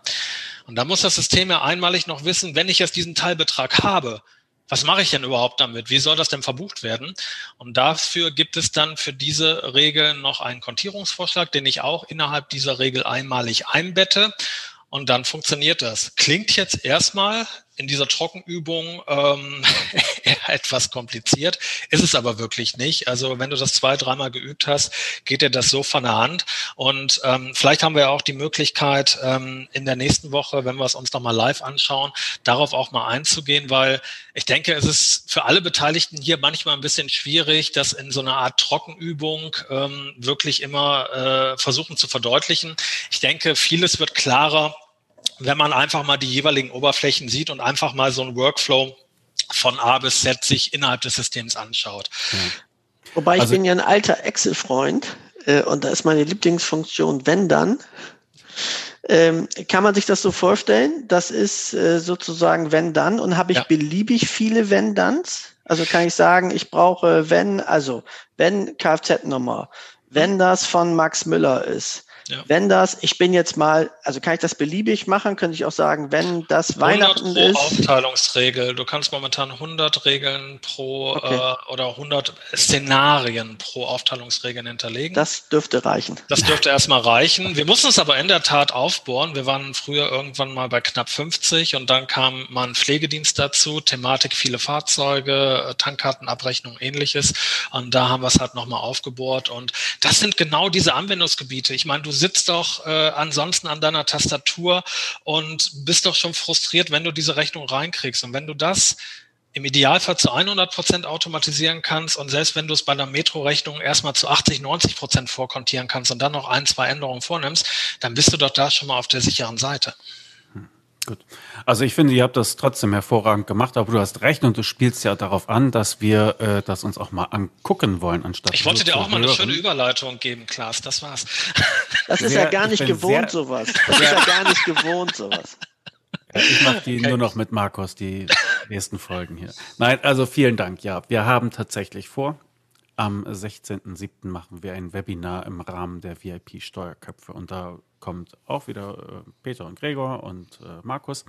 Und da muss das System ja einmalig noch wissen, wenn ich jetzt diesen Teilbetrag habe, was mache ich denn überhaupt damit? Wie soll das denn verbucht werden? Und dafür gibt es dann für diese Regel noch einen Kontierungsvorschlag, den ich auch innerhalb dieser Regel einmalig einbette. Und dann funktioniert das. Klingt jetzt erstmal in dieser Trockenübung ähm, [LAUGHS] etwas kompliziert, ist es aber wirklich nicht. Also wenn du das zwei, dreimal geübt hast, geht dir das so von der Hand. Und ähm, vielleicht haben wir ja auch die Möglichkeit, ähm, in der nächsten Woche, wenn wir es uns nochmal live anschauen, darauf auch mal einzugehen, weil ich denke, es ist für alle Beteiligten hier manchmal ein bisschen schwierig, das in so einer Art Trockenübung ähm, wirklich immer äh, versuchen zu verdeutlichen. Ich denke, vieles wird klarer, wenn man einfach mal die jeweiligen Oberflächen sieht und einfach mal so ein Workflow von A bis Z sich innerhalb des Systems anschaut. Wobei ich also, bin ja ein alter Excel-Freund äh, und da ist meine Lieblingsfunktion wenn dann. Ähm, kann man sich das so vorstellen? Das ist äh, sozusagen wenn dann und habe ich ja. beliebig viele wenn danns? Also kann ich sagen, ich brauche wenn, also wenn Kfz-Nummer, wenn das von Max Müller ist, Ja. Wenn das, ich bin jetzt mal, also kann ich das beliebig machen, könnte ich auch sagen, wenn das Weihnachten pro ist. Aufteilungsregel. Du kannst momentan 100 Regeln pro okay. äh, oder 100 Szenarien pro Aufteilungsregeln hinterlegen. Das dürfte reichen. Das dürfte erstmal reichen. Wir mussten es aber in der Tat aufbohren. Wir waren früher irgendwann mal bei knapp 50 und dann kam mal ein Pflegedienst dazu, Thematik viele Fahrzeuge, Tankkartenabrechnung, ähnliches. Und da haben wir es halt nochmal aufgebohrt. Und das sind genau diese Anwendungsgebiete. Ich meine, du sitzt doch äh, ansonsten an deiner Tastatur und bist doch schon frustriert, wenn du diese Rechnung reinkriegst. Und wenn du das im Idealfall zu 100 Prozent automatisieren kannst und selbst wenn du es bei einer Metro-Rechnung erstmal zu 80, 90 Prozent vorkontieren kannst und dann noch ein, zwei Änderungen vornimmst, dann bist du doch da schon mal auf der sicheren Seite. Gut. Also ich finde, ihr habt das trotzdem hervorragend gemacht, aber du hast recht und du spielst ja darauf an, dass wir äh, das uns auch mal angucken wollen, anstatt. Ich wollte dir auch mal eine schöne Überleitung geben, Klaas. Das war's. [LAUGHS] Das ist sehr, ja gar nicht gewohnt, sowas. [LAUGHS] Das ist ja gar nicht gewohnt, sowas. Ich mache die okay. nur noch mit Markus, die nächsten Folgen hier. Nein, also vielen Dank. Ja, wir haben tatsächlich vor, am 16.07. machen wir ein Webinar im Rahmen der VIP-Steuerköpfe und da kommt auch wieder äh, Peter und Gregor und äh, Markus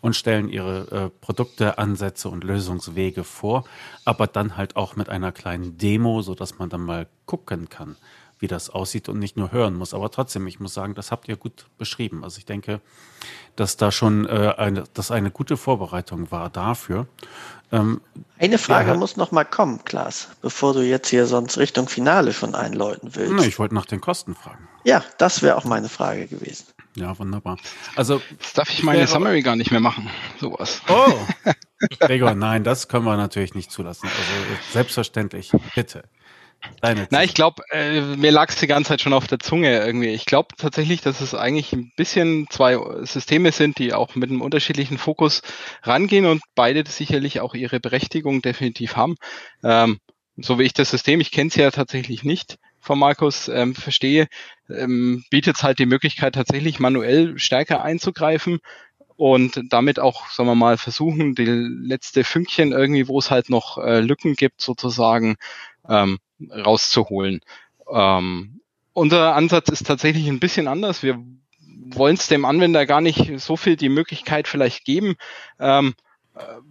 und stellen ihre äh, Produkte, Ansätze und Lösungswege vor, aber dann halt auch mit einer kleinen Demo, sodass man dann mal gucken kann, wie das aussieht und nicht nur hören muss. Aber trotzdem, ich muss sagen, das habt ihr gut beschrieben. Also ich denke, dass da schon äh, eine, dass eine gute Vorbereitung war dafür. Ähm, eine Frage ja, muss noch mal kommen, Klaas, bevor du jetzt hier sonst Richtung Finale schon einläuten willst. Ne, ich wollte nach den Kosten fragen. Ja, das wäre auch meine Frage gewesen. Ja, wunderbar. Also Jetzt darf ich meine Summary gar nicht mehr machen. Sowas. Oh, [LAUGHS] Gregor, nein, das können wir natürlich nicht zulassen. Also selbstverständlich, bitte. Deine Na, ich glaube, äh, mir lag es die ganze Zeit schon auf der Zunge irgendwie. Ich glaube tatsächlich, dass es eigentlich ein bisschen zwei Systeme sind, die auch mit einem unterschiedlichen Fokus rangehen und beide sicherlich auch ihre Berechtigung definitiv haben. Ähm, so wie ich das System, ich kenne es ja tatsächlich nicht von Markus, ähm, verstehe, ähm, bietet es halt die Möglichkeit, tatsächlich manuell stärker einzugreifen und damit auch, sagen wir mal, versuchen, die letzte Fünkchen irgendwie, wo es halt noch äh, Lücken gibt, sozusagen ähm, rauszuholen. Ähm, unser Ansatz ist tatsächlich ein bisschen anders. Wir wollen es dem Anwender gar nicht so viel die Möglichkeit vielleicht geben, ähm,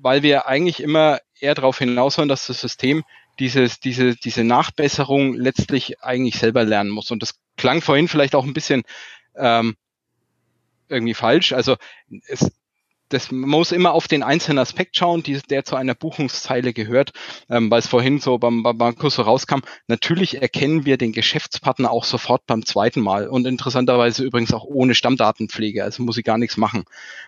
weil wir eigentlich immer eher darauf hinaus wollen, dass das System dieses, diese, diese Nachbesserung letztlich eigentlich selber lernen muss. Und das klang vorhin vielleicht auch ein bisschen ähm, irgendwie falsch. Also es, das man muss immer auf den einzelnen Aspekt schauen, die, der zu einer Buchungszeile gehört, ähm, weil es vorhin so beim, beim Markus so rauskam. Natürlich erkennen wir den Geschäftspartner auch sofort beim zweiten Mal und interessanterweise übrigens auch ohne Stammdatenpflege, also muss ich gar nichts machen.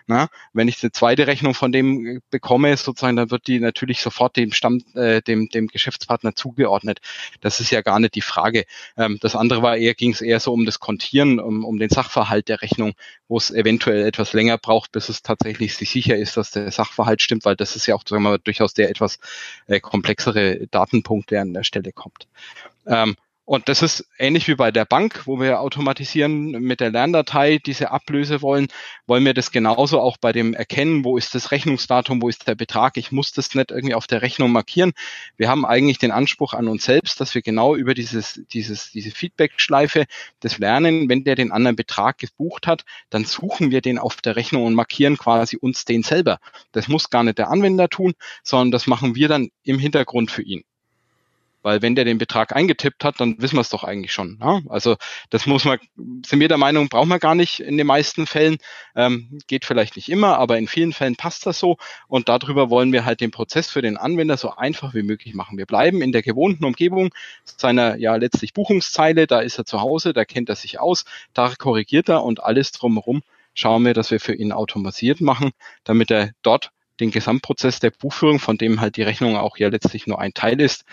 Na, wenn ich eine zweite Rechnung von dem äh, bekomme, sozusagen, dann wird die natürlich sofort dem Stamm, äh, dem, dem Geschäftspartner zugeordnet. Das ist ja gar nicht die Frage. Ähm, das andere war eher, ging es eher so um das Kontieren, um, um den Sachverhalt der Rechnung, wo es eventuell etwas länger braucht, bis es tatsächlich sich sicher ist, dass der Sachverhalt stimmt, weil das ist ja auch sagen wir, mal, durchaus der etwas äh, komplexere Datenpunkt, der an der Stelle kommt. Ähm, und das ist ähnlich wie bei der Bank, wo wir automatisieren mit der Lerndatei diese Ablöse wollen, wollen wir das genauso auch bei dem Erkennen, wo ist das Rechnungsdatum, wo ist der Betrag. Ich muss das nicht irgendwie auf der Rechnung markieren. Wir haben eigentlich den Anspruch an uns selbst, dass wir genau über dieses, dieses, diese Feedback-Schleife das lernen. Wenn der den anderen Betrag gebucht hat, dann suchen wir den auf der Rechnung und markieren quasi uns den selber. Das muss gar nicht der Anwender tun, sondern das machen wir dann im Hintergrund für ihn. Weil wenn der den Betrag eingetippt hat, dann wissen wir es doch eigentlich schon. Ja? Also das muss man, sind wir der Meinung, braucht man gar nicht in den meisten Fällen. Ähm, geht vielleicht nicht immer, aber in vielen Fällen passt das so. Und darüber wollen wir halt den Prozess für den Anwender so einfach wie möglich machen. Wir bleiben in der gewohnten Umgebung seiner ja letztlich Buchungszeile. Da ist er zu Hause, da kennt er sich aus, da korrigiert er und alles drumherum schauen wir, dass wir für ihn automatisiert machen, damit er dort den Gesamtprozess der Buchführung, von dem halt die Rechnung auch ja letztlich nur ein Teil ist,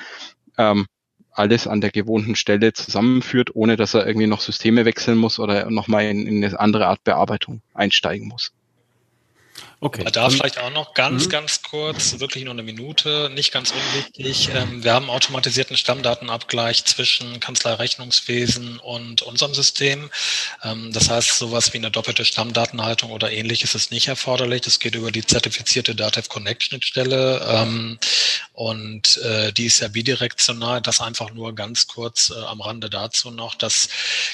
ähm, alles an der gewohnten Stelle zusammenführt, ohne dass er irgendwie noch Systeme wechseln muss oder nochmal in, in eine andere Art Bearbeitung einsteigen muss. Okay. Da vielleicht auch noch ganz, mhm. ganz kurz, wirklich nur eine Minute, nicht ganz unwichtig. Ähm, wir haben automatisierten Stammdatenabgleich zwischen Kanzleirechnungswesen und unserem System. Ähm, das heißt, sowas wie eine doppelte Stammdatenhaltung oder ähnliches ist nicht erforderlich. Das geht über die zertifizierte Datev Connect Schnittstelle. Ähm, und äh, die ist ja bidirektional. Das einfach nur ganz kurz äh, am Rande dazu noch, dass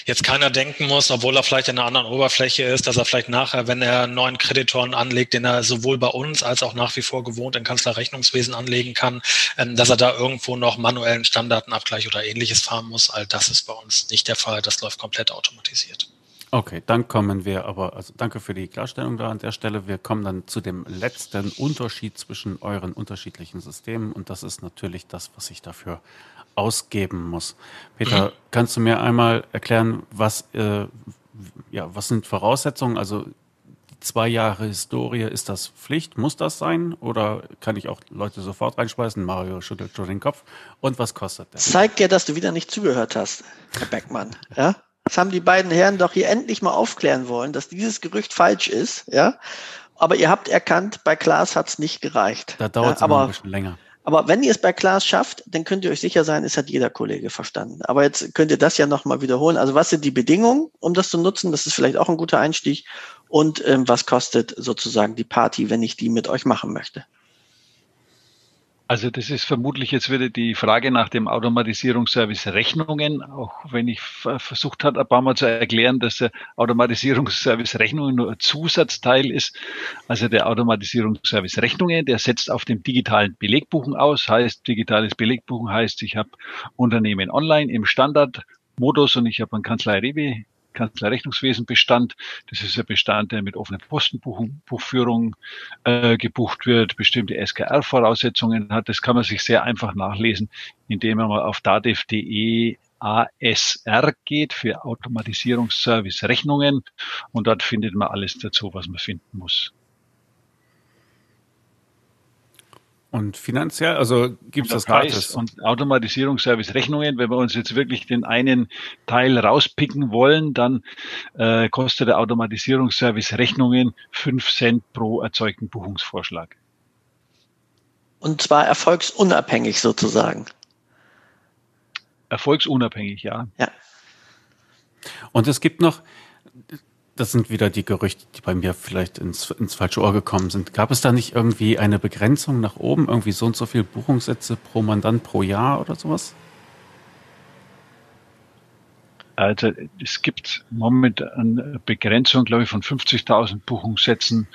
jetzt keiner denken muss, obwohl er vielleicht in einer anderen Oberfläche ist, dass er vielleicht nachher, wenn er neuen Kreditoren anlegt, den er sowohl bei uns als auch nach wie vor gewohnt in Kanzlerrechnungswesen anlegen kann, ähm, dass er da irgendwo noch manuellen Stammdatenabgleich oder ähnliches fahren muss. All das ist bei uns nicht der Fall. Das läuft komplett automatisiert. Okay, dann kommen wir aber, also danke für die Klarstellung da an der Stelle. Wir kommen dann zu dem letzten Unterschied zwischen euren unterschiedlichen Systemen und das ist natürlich das, was ich dafür ausgeben muss. Peter, mhm. kannst du mir einmal erklären, was, äh, ja, was sind Voraussetzungen? Also zwei Jahre Historie, ist das Pflicht? Muss das sein? Oder kann ich auch Leute sofort reinschmeißen? Mario schüttelt schon den Kopf. Und was kostet das? Zeigt ja, dass du wieder nicht zugehört hast, Herr Beckmann. Ja? Das haben die beiden Herren doch hier endlich mal aufklären wollen, dass dieses Gerücht falsch ist. Ja? Aber ihr habt erkannt, bei Klaas hat es nicht gereicht. Da dauert es ja, aber ein bisschen länger. Aber wenn ihr es bei Klaas schafft, dann könnt ihr euch sicher sein, es hat jeder Kollege verstanden. Aber jetzt könnt ihr das ja nochmal wiederholen. Also was sind die Bedingungen, um das zu nutzen? Das ist vielleicht auch ein guter Einstieg und ähm, was kostet sozusagen die Party, wenn ich die mit euch machen möchte. Also das ist vermutlich jetzt wieder die Frage nach dem Automatisierungsservice Rechnungen, auch wenn ich versucht habe, ein paar Mal zu erklären, dass der Automatisierungsservice Rechnungen nur ein Zusatzteil ist. Also der Automatisierungsservice Rechnungen, der setzt auf dem digitalen Belegbuchen aus, heißt digitales Belegbuchen heißt, ich habe Unternehmen online im Standardmodus und ich habe einen Kanzlei Rewe Kanzleirechnungswesen Bestand. Das ist ein Bestand, der mit offenen Postenbuchführung äh, gebucht wird, bestimmte SKR-Voraussetzungen hat. Das kann man sich sehr einfach nachlesen, indem man mal auf datev.de ASR geht für Automatisierungsservice Rechnungen und dort findet man alles dazu, was man finden muss. Und finanziell, also gibt es das gratis? Und Automatisierungsservice Rechnungen, wenn wir uns jetzt wirklich den einen Teil rauspicken wollen, dann äh, kostet der Automatisierungsservice Rechnungen fünf Cent pro erzeugten Buchungsvorschlag. Und zwar erfolgsunabhängig sozusagen. Erfolgsunabhängig, ja. Ja. Und es gibt noch, das sind wieder die Gerüchte, die bei mir vielleicht ins, ins falsche Ohr gekommen sind. Gab es da nicht irgendwie eine Begrenzung nach oben, irgendwie so und so viel Buchungssätze pro Mandant pro Jahr oder sowas? Also es gibt momentan eine Begrenzung, glaube ich, von 50.000 Buchungssätzen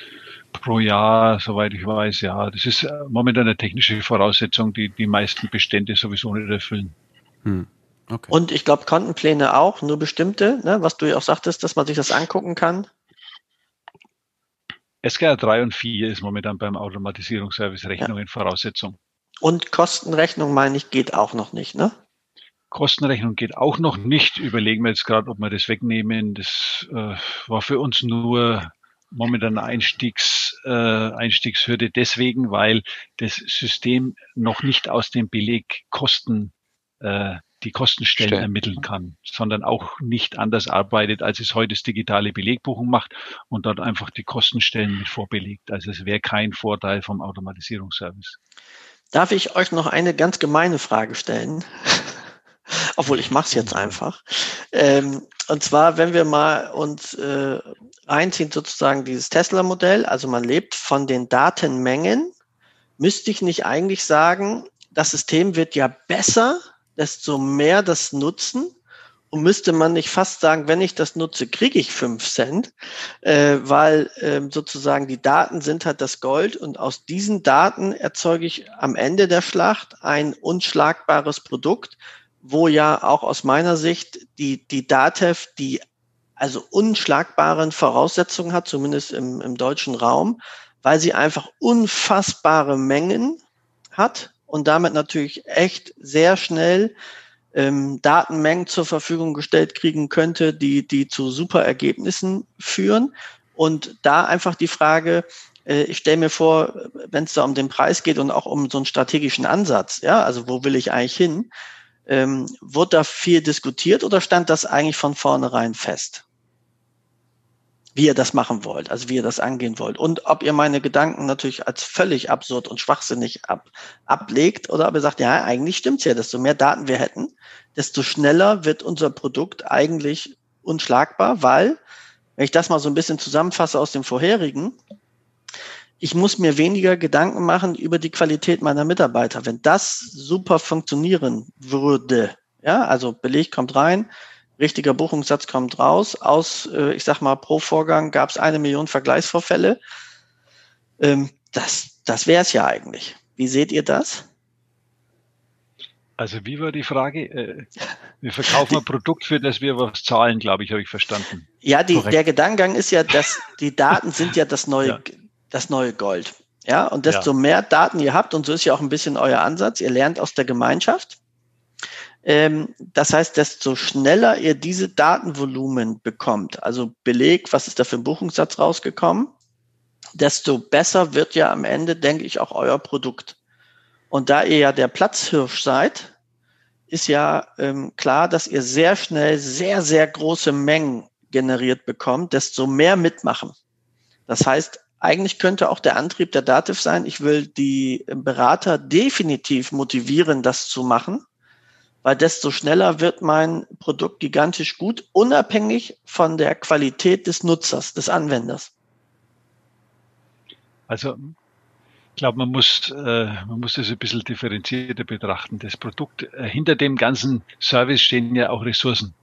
pro Jahr, soweit ich weiß. Ja, das ist momentan eine technische Voraussetzung, die die meisten Bestände sowieso nicht erfüllen. Hm. Okay. Und ich glaube, Kontenpläne auch, nur bestimmte, ne, was du ja auch sagtest, dass man sich das angucken kann. SKR 3 und 4 ist momentan beim Automatisierungsservice Rechnungen ja. Voraussetzung. Und Kostenrechnung, meine ich, geht auch noch nicht, ne? Kostenrechnung geht auch noch nicht. Überlegen wir jetzt gerade, ob wir das wegnehmen. Das äh, war für uns nur momentan eine Einstiegs, äh, Einstiegshürde deswegen, weil das System noch nicht aus dem Beleg Kosten äh, die Kostenstellen Stellen. ermitteln kann, sondern auch nicht anders arbeitet, als es heute das digitale Belegbuchung macht und dort einfach die Kostenstellen mit vorbelegt. Also es wäre kein Vorteil vom Automatisierungsservice. Darf ich euch noch eine ganz gemeine Frage stellen? [LAUGHS] Obwohl ich mache es jetzt einfach. Ähm, und zwar, wenn wir mal uns äh, reinziehen, sozusagen dieses Tesla-Modell, also man lebt von den Datenmengen, müsste ich nicht eigentlich sagen, das System wird ja besser, desto mehr das nutzen. Und müsste man nicht fast sagen, wenn ich das nutze, kriege ich fünf Cent, äh, weil äh, sozusagen die Daten sind halt das Gold und aus diesen Daten erzeuge ich am Ende der Schlacht ein unschlagbares Produkt, wo ja auch aus meiner Sicht die, die DATEV die also unschlagbaren Voraussetzungen hat, zumindest im, im deutschen Raum, weil sie einfach unfassbare Mengen hat und damit natürlich echt sehr schnell ähm, Datenmengen zur Verfügung gestellt kriegen könnte, die, die zu super Ergebnissen führen. Und da einfach die Frage, äh, ich stelle mir vor, wenn es da um den Preis geht und auch um so einen strategischen Ansatz, ja, also wo will ich eigentlich hin, ähm, wird da viel diskutiert oder stand das eigentlich von vornherein fest? Wie ihr das machen wollt, also wie ihr das angehen wollt. Und ob ihr meine Gedanken natürlich als völlig absurd und schwachsinnig ab, ablegt oder ob ihr sagt, ja, eigentlich stimmt's ja, desto mehr Daten wir hätten, desto schneller wird unser Produkt eigentlich unschlagbar, weil, wenn ich das mal so ein bisschen zusammenfasse aus dem vorherigen, ich muss mir weniger Gedanken machen über die Qualität meiner Mitarbeiter. Wenn das super funktionieren würde, ja, also Beleg kommt rein, richtiger Buchungssatz kommt raus. Aus, äh, ich sag mal, pro Vorgang gab es eine Million Vergleichsvorfälle. Ähm, das das wäre es ja eigentlich. Wie seht ihr das? Also wie war die Frage? Äh, wir verkaufen ein Produkt, für das wir was zahlen, glaube ich, habe ich verstanden. Ja, die, der Gedankengang ist ja, dass die Daten sind ja das neue, [LAUGHS] ja. das neue Gold. Ja, und desto ja. mehr Daten ihr habt, und so ist ja auch ein bisschen euer Ansatz, ihr lernt aus der Gemeinschaft. Ähm, das heißt, desto schneller ihr diese Datenvolumen bekommt, also Beleg, was ist da für ein Buchungssatz rausgekommen, desto besser wird ja am Ende, denke ich, auch euer Produkt. Und da ihr ja der Platzhirsch seid, ist ja ähm, klar, dass ihr sehr schnell sehr, sehr große Mengen generiert bekommt, desto mehr mitmachen. Das heißt, eigentlich könnte auch der Antrieb der Dativ sein, ich will die Berater definitiv motivieren, das zu machen weil desto schneller wird mein Produkt gigantisch gut, unabhängig von der Qualität des Nutzers, des Anwenders. Also ich glaube, man muss, äh, man muss das ein bisschen differenzierter betrachten. Das Produkt, äh, hinter dem ganzen Service stehen ja auch Ressourcen.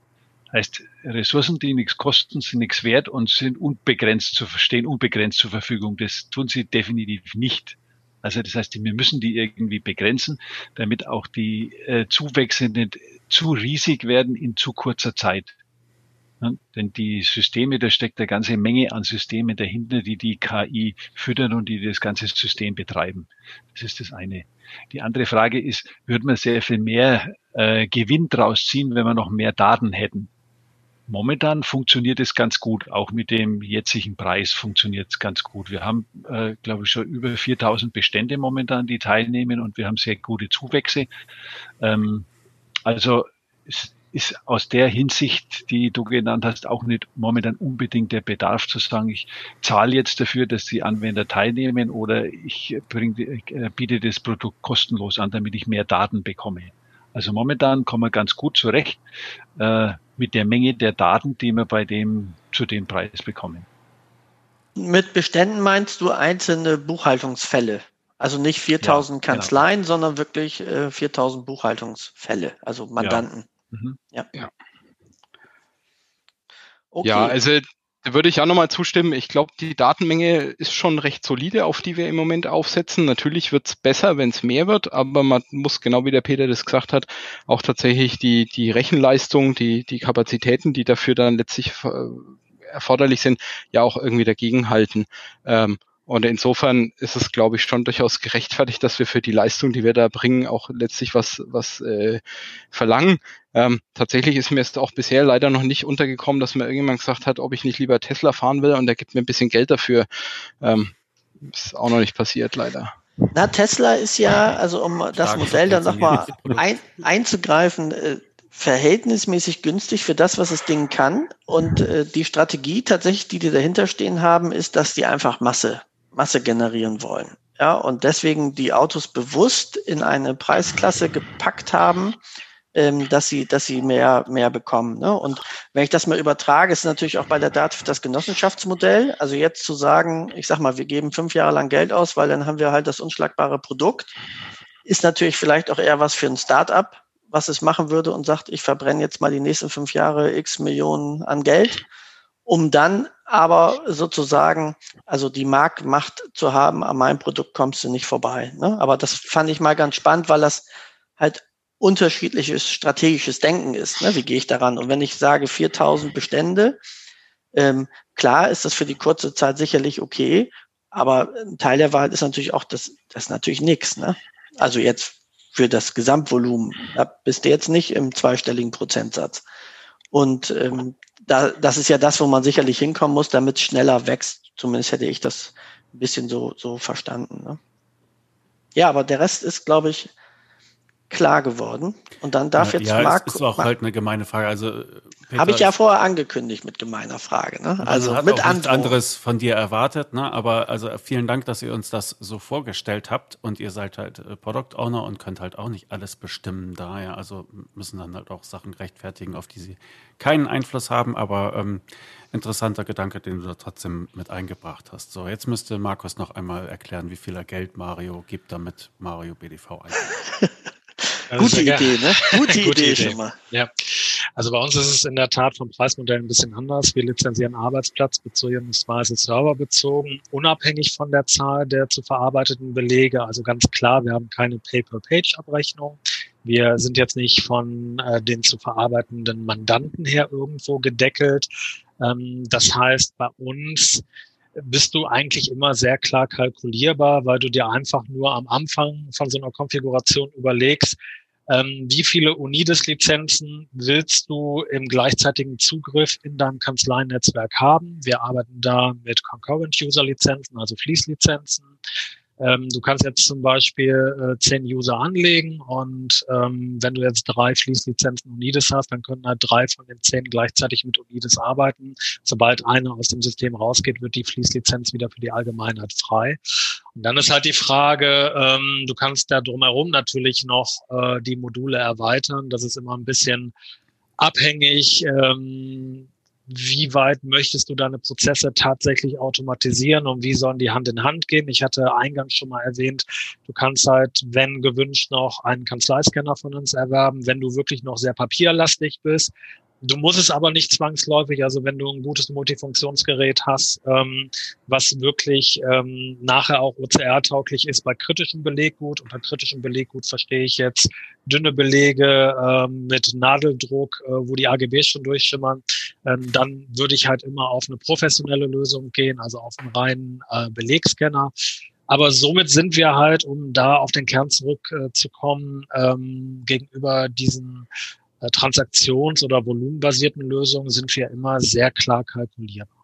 Heißt, Ressourcen, die nichts kosten, sind nichts wert und sind unbegrenzt zu verstehen, unbegrenzt zur Verfügung. Das tun sie definitiv nicht. Also das heißt, wir müssen die irgendwie begrenzen, damit auch die äh, Zuwächse nicht zu riesig werden in zu kurzer Zeit. Ja, denn die Systeme, da steckt eine ganze Menge an Systemen dahinter, die die KI füttern und die das ganze System betreiben. Das ist das eine. Die andere Frage ist, würde man sehr viel mehr äh, Gewinn draus ziehen, wenn wir noch mehr Daten hätten? Momentan funktioniert es ganz gut. Auch mit dem jetzigen Preis funktioniert es ganz gut. Wir haben, äh, glaube ich, schon über 4000 Bestände momentan, die teilnehmen und wir haben sehr gute Zuwächse. Ähm, also es ist aus der Hinsicht, die du genannt hast, auch nicht momentan unbedingt der Bedarf zu sagen, ich zahle jetzt dafür, dass die Anwender teilnehmen oder ich bring, äh, biete das Produkt kostenlos an, damit ich mehr Daten bekomme. Also momentan kommen wir ganz gut zurecht. Äh, mit der Menge der Daten, die wir bei dem zu dem Preis bekommen. Mit Beständen meinst du einzelne Buchhaltungsfälle? Also nicht 4000 ja, Kanzleien, genau. sondern wirklich äh, 4000 Buchhaltungsfälle, also Mandanten. Ja. Mhm. ja. ja. Okay. Ja, also würde ich auch nochmal zustimmen. Ich glaube, die Datenmenge ist schon recht solide, auf die wir im Moment aufsetzen. Natürlich wird es besser, wenn es mehr wird, aber man muss, genau wie der Peter das gesagt hat, auch tatsächlich die, die Rechenleistung, die, die Kapazitäten, die dafür dann letztlich äh, erforderlich sind, ja auch irgendwie dagegenhalten. Ähm, und insofern ist es, glaube ich, schon durchaus gerechtfertigt, dass wir für die Leistung, die wir da bringen, auch letztlich was, was äh, verlangen. Ähm, tatsächlich ist mir jetzt auch bisher leider noch nicht untergekommen, dass mir irgendjemand gesagt hat, ob ich nicht lieber Tesla fahren will und der gibt mir ein bisschen Geld dafür. Ähm, ist auch noch nicht passiert, leider. Na, Tesla ist ja, also um das Modell dann nochmal ein, einzugreifen, äh, verhältnismäßig günstig für das, was das Ding kann. Und äh, die Strategie tatsächlich, die die dahinter stehen haben, ist, dass die einfach Masse Masse generieren wollen. Ja, und deswegen die Autos bewusst in eine Preisklasse gepackt haben, ähm, dass sie, dass sie mehr, mehr bekommen. Ne? Und wenn ich das mal übertrage, ist natürlich auch bei der DATF das Genossenschaftsmodell. Also jetzt zu sagen, ich sag mal, wir geben fünf Jahre lang Geld aus, weil dann haben wir halt das unschlagbare Produkt, ist natürlich vielleicht auch eher was für ein Start-up, was es machen würde und sagt, ich verbrenne jetzt mal die nächsten fünf Jahre x Millionen an Geld um dann aber sozusagen, also die Marktmacht zu haben, an meinem Produkt kommst du nicht vorbei. Ne? Aber das fand ich mal ganz spannend, weil das halt unterschiedliches strategisches Denken ist. Ne? Wie gehe ich daran? Und wenn ich sage 4000 Bestände, ähm, klar ist das für die kurze Zeit sicherlich okay, aber ein Teil der Wahrheit ist natürlich auch, das, das natürlich nichts. Ne? Also jetzt für das Gesamtvolumen, da bist du jetzt nicht im zweistelligen Prozentsatz. Und ähm, da, das ist ja das, wo man sicherlich hinkommen muss, damit es schneller wächst. Zumindest hätte ich das ein bisschen so, so verstanden. Ne? Ja, aber der Rest ist, glaube ich, klar geworden. Und dann darf ja, jetzt ja, Marco. ist, ist auch halt eine gemeine Frage. Also habe ich ja vorher angekündigt mit gemeiner Frage. Ne? Also hat mit auch nichts anderes von dir erwartet. Ne? Aber also vielen Dank, dass ihr uns das so vorgestellt habt. Und ihr seid halt äh, Product Owner und könnt halt auch nicht alles bestimmen daher. Also müssen dann halt auch Sachen rechtfertigen, auf die sie keinen Einfluss haben. Aber ähm, interessanter Gedanke, den du da trotzdem mit eingebracht hast. So, jetzt müsste Markus noch einmal erklären, wie viel er Geld Mario gibt, damit Mario BDV eingeht. [LAUGHS] Gute Idee, ne? Gute, [LAUGHS] Gute Idee, Idee. schon mal. Ja, also bei uns ist es in der Tat vom Preismodell ein bisschen anders. Wir lizenzieren Arbeitsplatz beziehungsweise Server bezogen, unabhängig von der Zahl der zu verarbeiteten Belege. Also ganz klar, wir haben keine Pay-per-Page-Abrechnung. Wir sind jetzt nicht von äh, den zu verarbeitenden Mandanten her irgendwo gedeckelt. Ähm, das heißt, bei uns bist du eigentlich immer sehr klar kalkulierbar, weil du dir einfach nur am Anfang von so einer Konfiguration überlegst, ähm, wie viele Unides-Lizenzen willst du im gleichzeitigen Zugriff in deinem Kanzleinetzwerk haben? Wir arbeiten da mit Concurrent-User-Lizenzen, also Fließlizenzen. Ähm, du kannst jetzt zum Beispiel äh, zehn User anlegen und ähm, wenn du jetzt drei Fließlizenzen Unides hast, dann können halt drei von den zehn gleichzeitig mit Unides arbeiten. Sobald einer aus dem System rausgeht, wird die Fließlizenz wieder für die Allgemeinheit frei. Und dann ist halt die Frage, ähm, du kannst da drumherum natürlich noch äh, die Module erweitern. Das ist immer ein bisschen abhängig, ähm, wie weit möchtest du deine Prozesse tatsächlich automatisieren und wie sollen die Hand in Hand gehen? Ich hatte eingangs schon mal erwähnt, du kannst halt, wenn gewünscht, noch einen Kanzleiscanner von uns erwerben, wenn du wirklich noch sehr papierlastig bist. Du musst es aber nicht zwangsläufig, also wenn du ein gutes Multifunktionsgerät hast, ähm, was wirklich ähm, nachher auch OCR-tauglich ist bei kritischem Beleggut. Unter kritischem Beleggut verstehe ich jetzt dünne Belege ähm, mit Nadeldruck, äh, wo die AGBs schon durchschimmern. Ähm, dann würde ich halt immer auf eine professionelle Lösung gehen, also auf einen reinen äh, Belegscanner. Aber somit sind wir halt, um da auf den Kern zurückzukommen, äh, ähm, gegenüber diesen Transaktions- oder volumenbasierten Lösungen sind wir immer sehr klar kalkulierbar.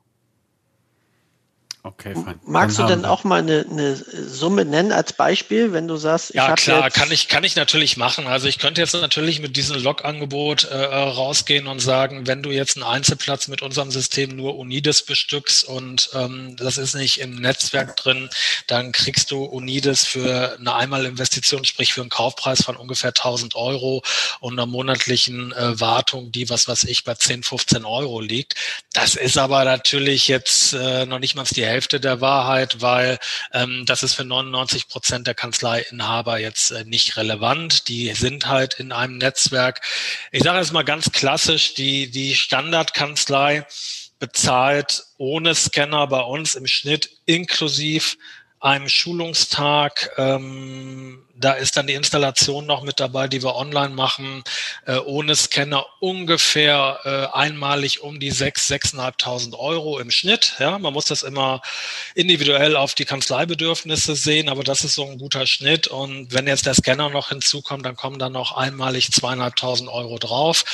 Okay, fein. Magst Dann du denn wir- auch mal eine, eine Summe nennen als Beispiel, wenn du sagst, ich Ja, klar, jetzt kann ich, kann ich natürlich machen. Also ich könnte jetzt natürlich mit diesem Log-Angebot äh, rausgehen und sagen, wenn du jetzt einen Einzelplatz mit unserem System nur Unides bestückst und ähm, das ist nicht im Netzwerk drin, dann kriegst du Unides für eine Einmalinvestition, sprich für einen Kaufpreis von ungefähr 1000 Euro und einer monatlichen äh, Wartung, die was weiß ich bei 10, 15 Euro liegt. Das ist aber natürlich jetzt äh, noch nicht mal die Hälfte der Wahrheit, weil ähm, das ist für 99 Prozent der Kanzleiinhaber jetzt äh, nicht relevant. Die sind halt in einem Netzwerk. Ich sage jetzt mal ganz klassisch, die, die Standardkanzlei bezahlt ohne Scanner bei uns im Schnitt inklusiv einem Schulungstag. Ähm, da ist dann die Installation noch mit dabei, die wir online machen, äh, ohne Scanner ungefähr äh, einmalig um die 6.000, 6.500 Euro im Schnitt. Ja, man muss das immer individuell auf die Kanzleibedürfnisse sehen, aber das ist so ein guter Schnitt. Und wenn jetzt der Scanner noch hinzukommt, dann kommen dann noch einmalig 2.500 Euro drauf.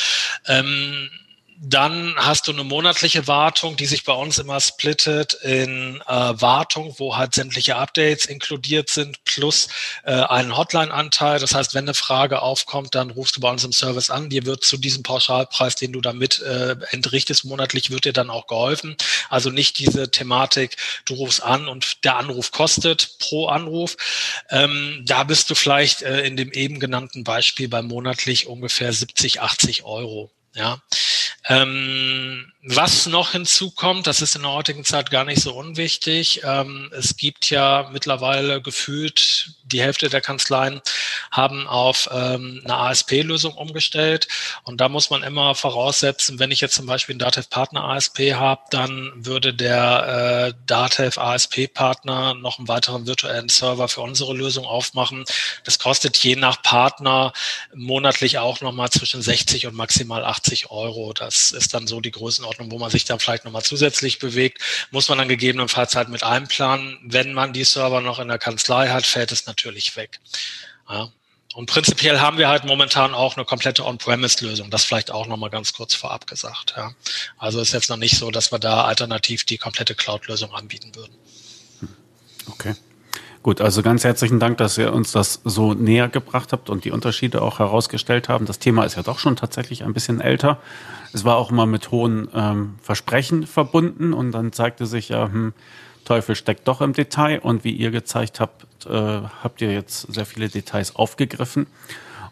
Ähm, dann hast du eine monatliche Wartung, die sich bei uns immer splittet in äh, Wartung, wo halt sämtliche Updates inkludiert sind, plus äh, einen Hotline-Anteil. Das heißt, wenn eine Frage aufkommt, dann rufst du bei uns im Service an. Dir wird zu diesem Pauschalpreis, den du damit äh, entrichtest, monatlich wird dir dann auch geholfen. Also nicht diese Thematik, du rufst an und der Anruf kostet pro Anruf. Ähm, da bist du vielleicht äh, in dem eben genannten Beispiel bei monatlich ungefähr 70, 80 Euro. Ja. Ähm, was noch hinzukommt, das ist in der heutigen Zeit gar nicht so unwichtig. Ähm, es gibt ja mittlerweile gefühlt, die Hälfte der Kanzleien haben auf ähm, eine ASP-Lösung umgestellt. Und da muss man immer voraussetzen, wenn ich jetzt zum Beispiel einen Datev Partner ASP habe, dann würde der äh, Datev ASP-Partner noch einen weiteren virtuellen Server für unsere Lösung aufmachen. Das kostet je nach Partner monatlich auch nochmal zwischen 60 und maximal 80 Euro. Das ist dann so die Größenordnung, wo man sich dann vielleicht nochmal zusätzlich bewegt. Muss man dann gegebenenfalls halt mit einplanen. Wenn man die Server noch in der Kanzlei hat, fällt es natürlich weg. Ja. Und prinzipiell haben wir halt momentan auch eine komplette On-Premise-Lösung. Das vielleicht auch nochmal ganz kurz vorab gesagt. Ja. Also ist jetzt noch nicht so, dass wir da alternativ die komplette Cloud-Lösung anbieten würden. Okay. Gut, also ganz herzlichen Dank, dass ihr uns das so näher gebracht habt und die Unterschiede auch herausgestellt haben. Das Thema ist ja doch schon tatsächlich ein bisschen älter. Es war auch immer mit hohen ähm, Versprechen verbunden und dann zeigte sich ja, hm, Teufel steckt doch im Detail. Und wie ihr gezeigt habt, äh, habt ihr jetzt sehr viele Details aufgegriffen.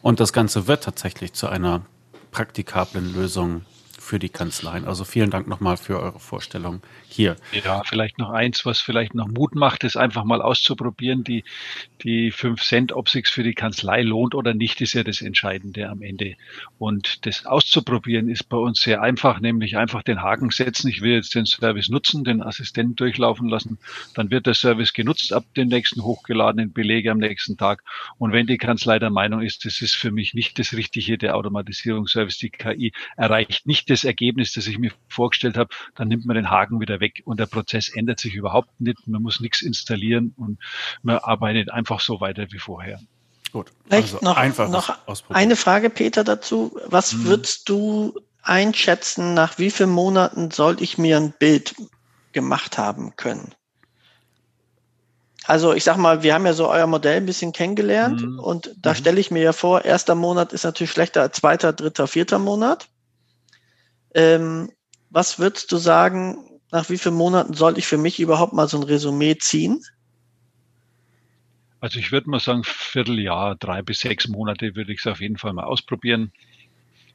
Und das Ganze wird tatsächlich zu einer praktikablen Lösung für die Kanzleien. Also vielen Dank nochmal für eure Vorstellung hier. Ja, vielleicht noch eins, was vielleicht noch Mut macht, ist einfach mal auszuprobieren. Die, die fünf Cent, ob sich's für die Kanzlei lohnt oder nicht, ist ja das Entscheidende am Ende. Und das auszuprobieren ist bei uns sehr einfach, nämlich einfach den Haken setzen. Ich will jetzt den Service nutzen, den Assistenten durchlaufen lassen. Dann wird der Service genutzt ab dem nächsten hochgeladenen Belege am nächsten Tag. Und wenn die Kanzlei der Meinung ist, das ist für mich nicht das Richtige, der Automatisierungsservice, die KI erreicht nicht das Ergebnis, das ich mir vorgestellt habe, dann nimmt man den Haken wieder weg und der Prozess ändert sich überhaupt nicht. Man muss nichts installieren und man arbeitet einfach so weiter wie vorher. Gut. Vielleicht also noch, einfach noch eine Frage, Peter, dazu. Was hm. würdest du einschätzen, nach wie vielen Monaten sollte ich mir ein Bild gemacht haben können? Also ich sag mal, wir haben ja so euer Modell ein bisschen kennengelernt mhm. und da mhm. stelle ich mir ja vor, erster Monat ist natürlich schlechter als zweiter, dritter, vierter Monat. Ähm, was würdest du sagen, nach wie vielen Monaten sollte ich für mich überhaupt mal so ein Resümee ziehen? Also ich würde mal sagen, Vierteljahr, drei bis sechs Monate würde ich es auf jeden Fall mal ausprobieren.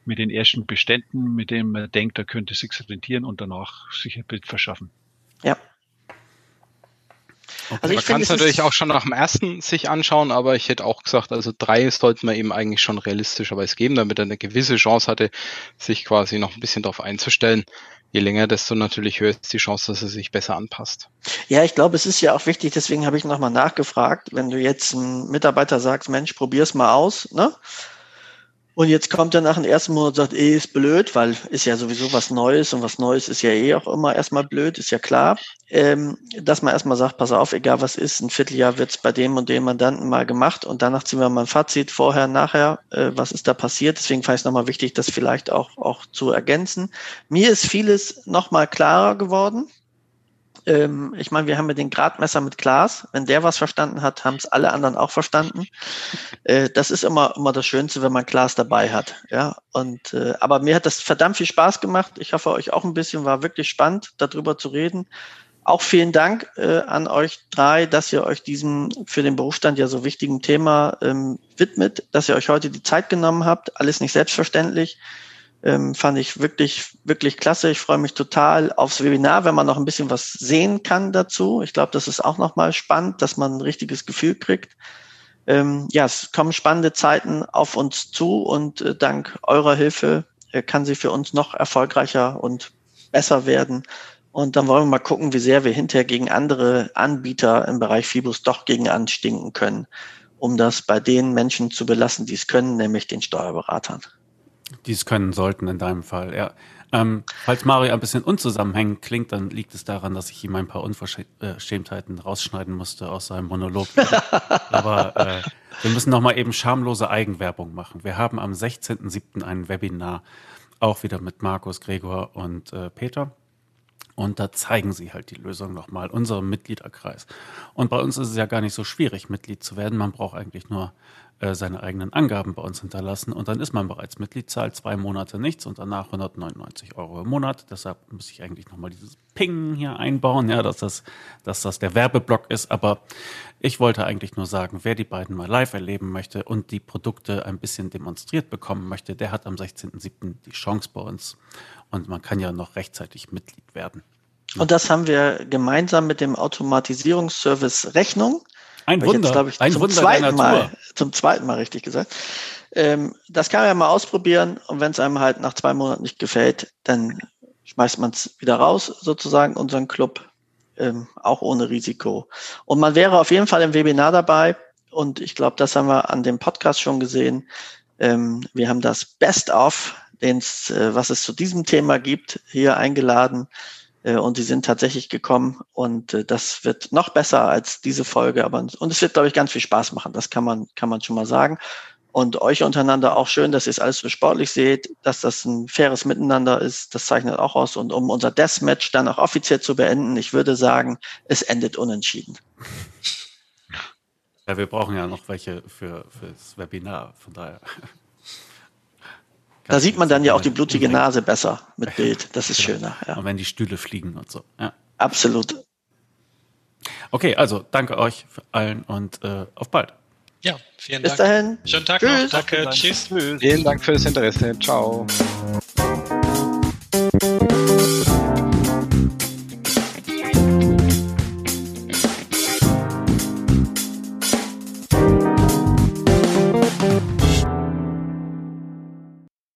Mit den ersten Beständen, mit denen man denkt, da könnte es sich rentieren und danach sich ein Bild verschaffen. Ja. Okay. Also man kann es natürlich auch schon nach dem ersten sich anschauen, aber ich hätte auch gesagt, also drei sollten wir eben eigentlich schon realistischerweise geben, damit er eine gewisse Chance hatte, sich quasi noch ein bisschen darauf einzustellen je länger, desto natürlich höher ist die Chance, dass er sich besser anpasst. Ja, ich glaube, es ist ja auch wichtig, deswegen habe ich nochmal nachgefragt, wenn du jetzt einem Mitarbeiter sagst, Mensch, probier's mal aus, ne? Und jetzt kommt er nach dem ersten Monat und sagt, eh, ist blöd, weil ist ja sowieso was Neues und was Neues ist ja eh auch immer erstmal blöd, ist ja klar. Ähm, dass man erstmal sagt, pass auf, egal was ist, ein Vierteljahr wird's bei dem und dem Mandanten mal gemacht und danach ziehen wir mal ein Fazit vorher, nachher, äh, was ist da passiert. Deswegen fand ich es nochmal wichtig, das vielleicht auch, auch zu ergänzen. Mir ist vieles nochmal klarer geworden ähm, ich meine, wir haben ja den Gradmesser mit Glas. Wenn der was verstanden hat, haben es alle anderen auch verstanden. [LAUGHS] Äh, das ist immer, immer das Schönste, wenn man Glas dabei hat. Ja, und, äh, aber mir hat das verdammt viel Spaß gemacht. Ich hoffe, euch auch ein bisschen. War wirklich spannend, darüber zu reden. Auch vielen Dank äh, an euch drei, dass ihr euch diesem für den Berufsstand ja so wichtigen Thema ähm, widmet, dass ihr euch heute die Zeit genommen habt. Alles nicht selbstverständlich. Ähm, fand ich wirklich, wirklich klasse. Ich freue mich total aufs Webinar, wenn man noch ein bisschen was sehen kann dazu. Ich glaube, das ist auch nochmal spannend, dass man ein richtiges Gefühl kriegt. Ähm, ja, es kommen spannende Zeiten auf uns zu und äh, dank eurer Hilfe äh, kann sie für uns noch erfolgreicher und besser werden. Und dann wollen wir mal gucken, wie sehr wir hinterher gegen andere Anbieter im Bereich Fibus doch gegen anstinken können, um das bei den Menschen zu belassen, die es können, nämlich den Steuerberatern. Die es können sollten in deinem Fall, ja. Ähm, falls Mario ein bisschen unzusammenhängend klingt, dann liegt es daran, dass ich ihm ein paar Unverschämtheiten rausschneiden musste aus seinem Monolog. [LAUGHS] Aber äh, wir müssen noch mal eben schamlose Eigenwerbung machen. Wir haben am 16.07. ein Webinar, auch wieder mit Markus, Gregor und äh, Peter. Und da zeigen sie halt die Lösung nochmal, unserem Mitgliederkreis. Und bei uns ist es ja gar nicht so schwierig, Mitglied zu werden. Man braucht eigentlich nur äh, seine eigenen Angaben bei uns hinterlassen und dann ist man bereits Mitglied, zahlt zwei Monate nichts und danach 199 Euro im Monat. Deshalb muss ich eigentlich nochmal dieses Ping hier einbauen, ja, dass das, dass das der Werbeblock ist. Aber ich wollte eigentlich nur sagen, wer die beiden mal live erleben möchte und die Produkte ein bisschen demonstriert bekommen möchte, der hat am 16.07. die Chance bei uns. Und man kann ja noch rechtzeitig Mitglied werden. Und das haben wir gemeinsam mit dem Automatisierungsservice Rechnung ein Wunder, jetzt, ich, ein zum Wunder zweiten Mal, zum zweiten Mal richtig gesagt. Ähm, das kann man ja mal ausprobieren und wenn es einem halt nach zwei Monaten nicht gefällt, dann schmeißt man es wieder raus, sozusagen, unseren Club, ähm, auch ohne Risiko. Und man wäre auf jeden Fall im Webinar dabei und ich glaube, das haben wir an dem Podcast schon gesehen. Ähm, wir haben das Best-of, äh, was es zu diesem Thema gibt, hier eingeladen. Äh, und sie sind tatsächlich gekommen und äh, das wird noch besser als diese Folge. Aber und es wird, glaube ich, ganz viel Spaß machen. Das kann man kann man schon mal sagen. Und euch untereinander auch schön, dass ihr es alles so sportlich seht, dass das ein faires Miteinander ist. Das zeichnet auch aus. Und um unser Deathmatch dann auch offiziell zu beenden, ich würde sagen, es endet unentschieden. Ja, wir brauchen ja noch welche für, fürs Webinar, von daher. Da sieht man dann ja auch die blutige Nase besser mit [LAUGHS] Bild. Das ist genau. schöner. Ja. Und wenn die Stühle fliegen und so. Ja. Absolut. Okay, also danke euch allen und äh, auf bald. Ja, vielen Bis Dank. Bis dahin. Schönen Tag Tschüss. noch. Danke. Tschüss. Vielen Dank für das Interesse. Ciao.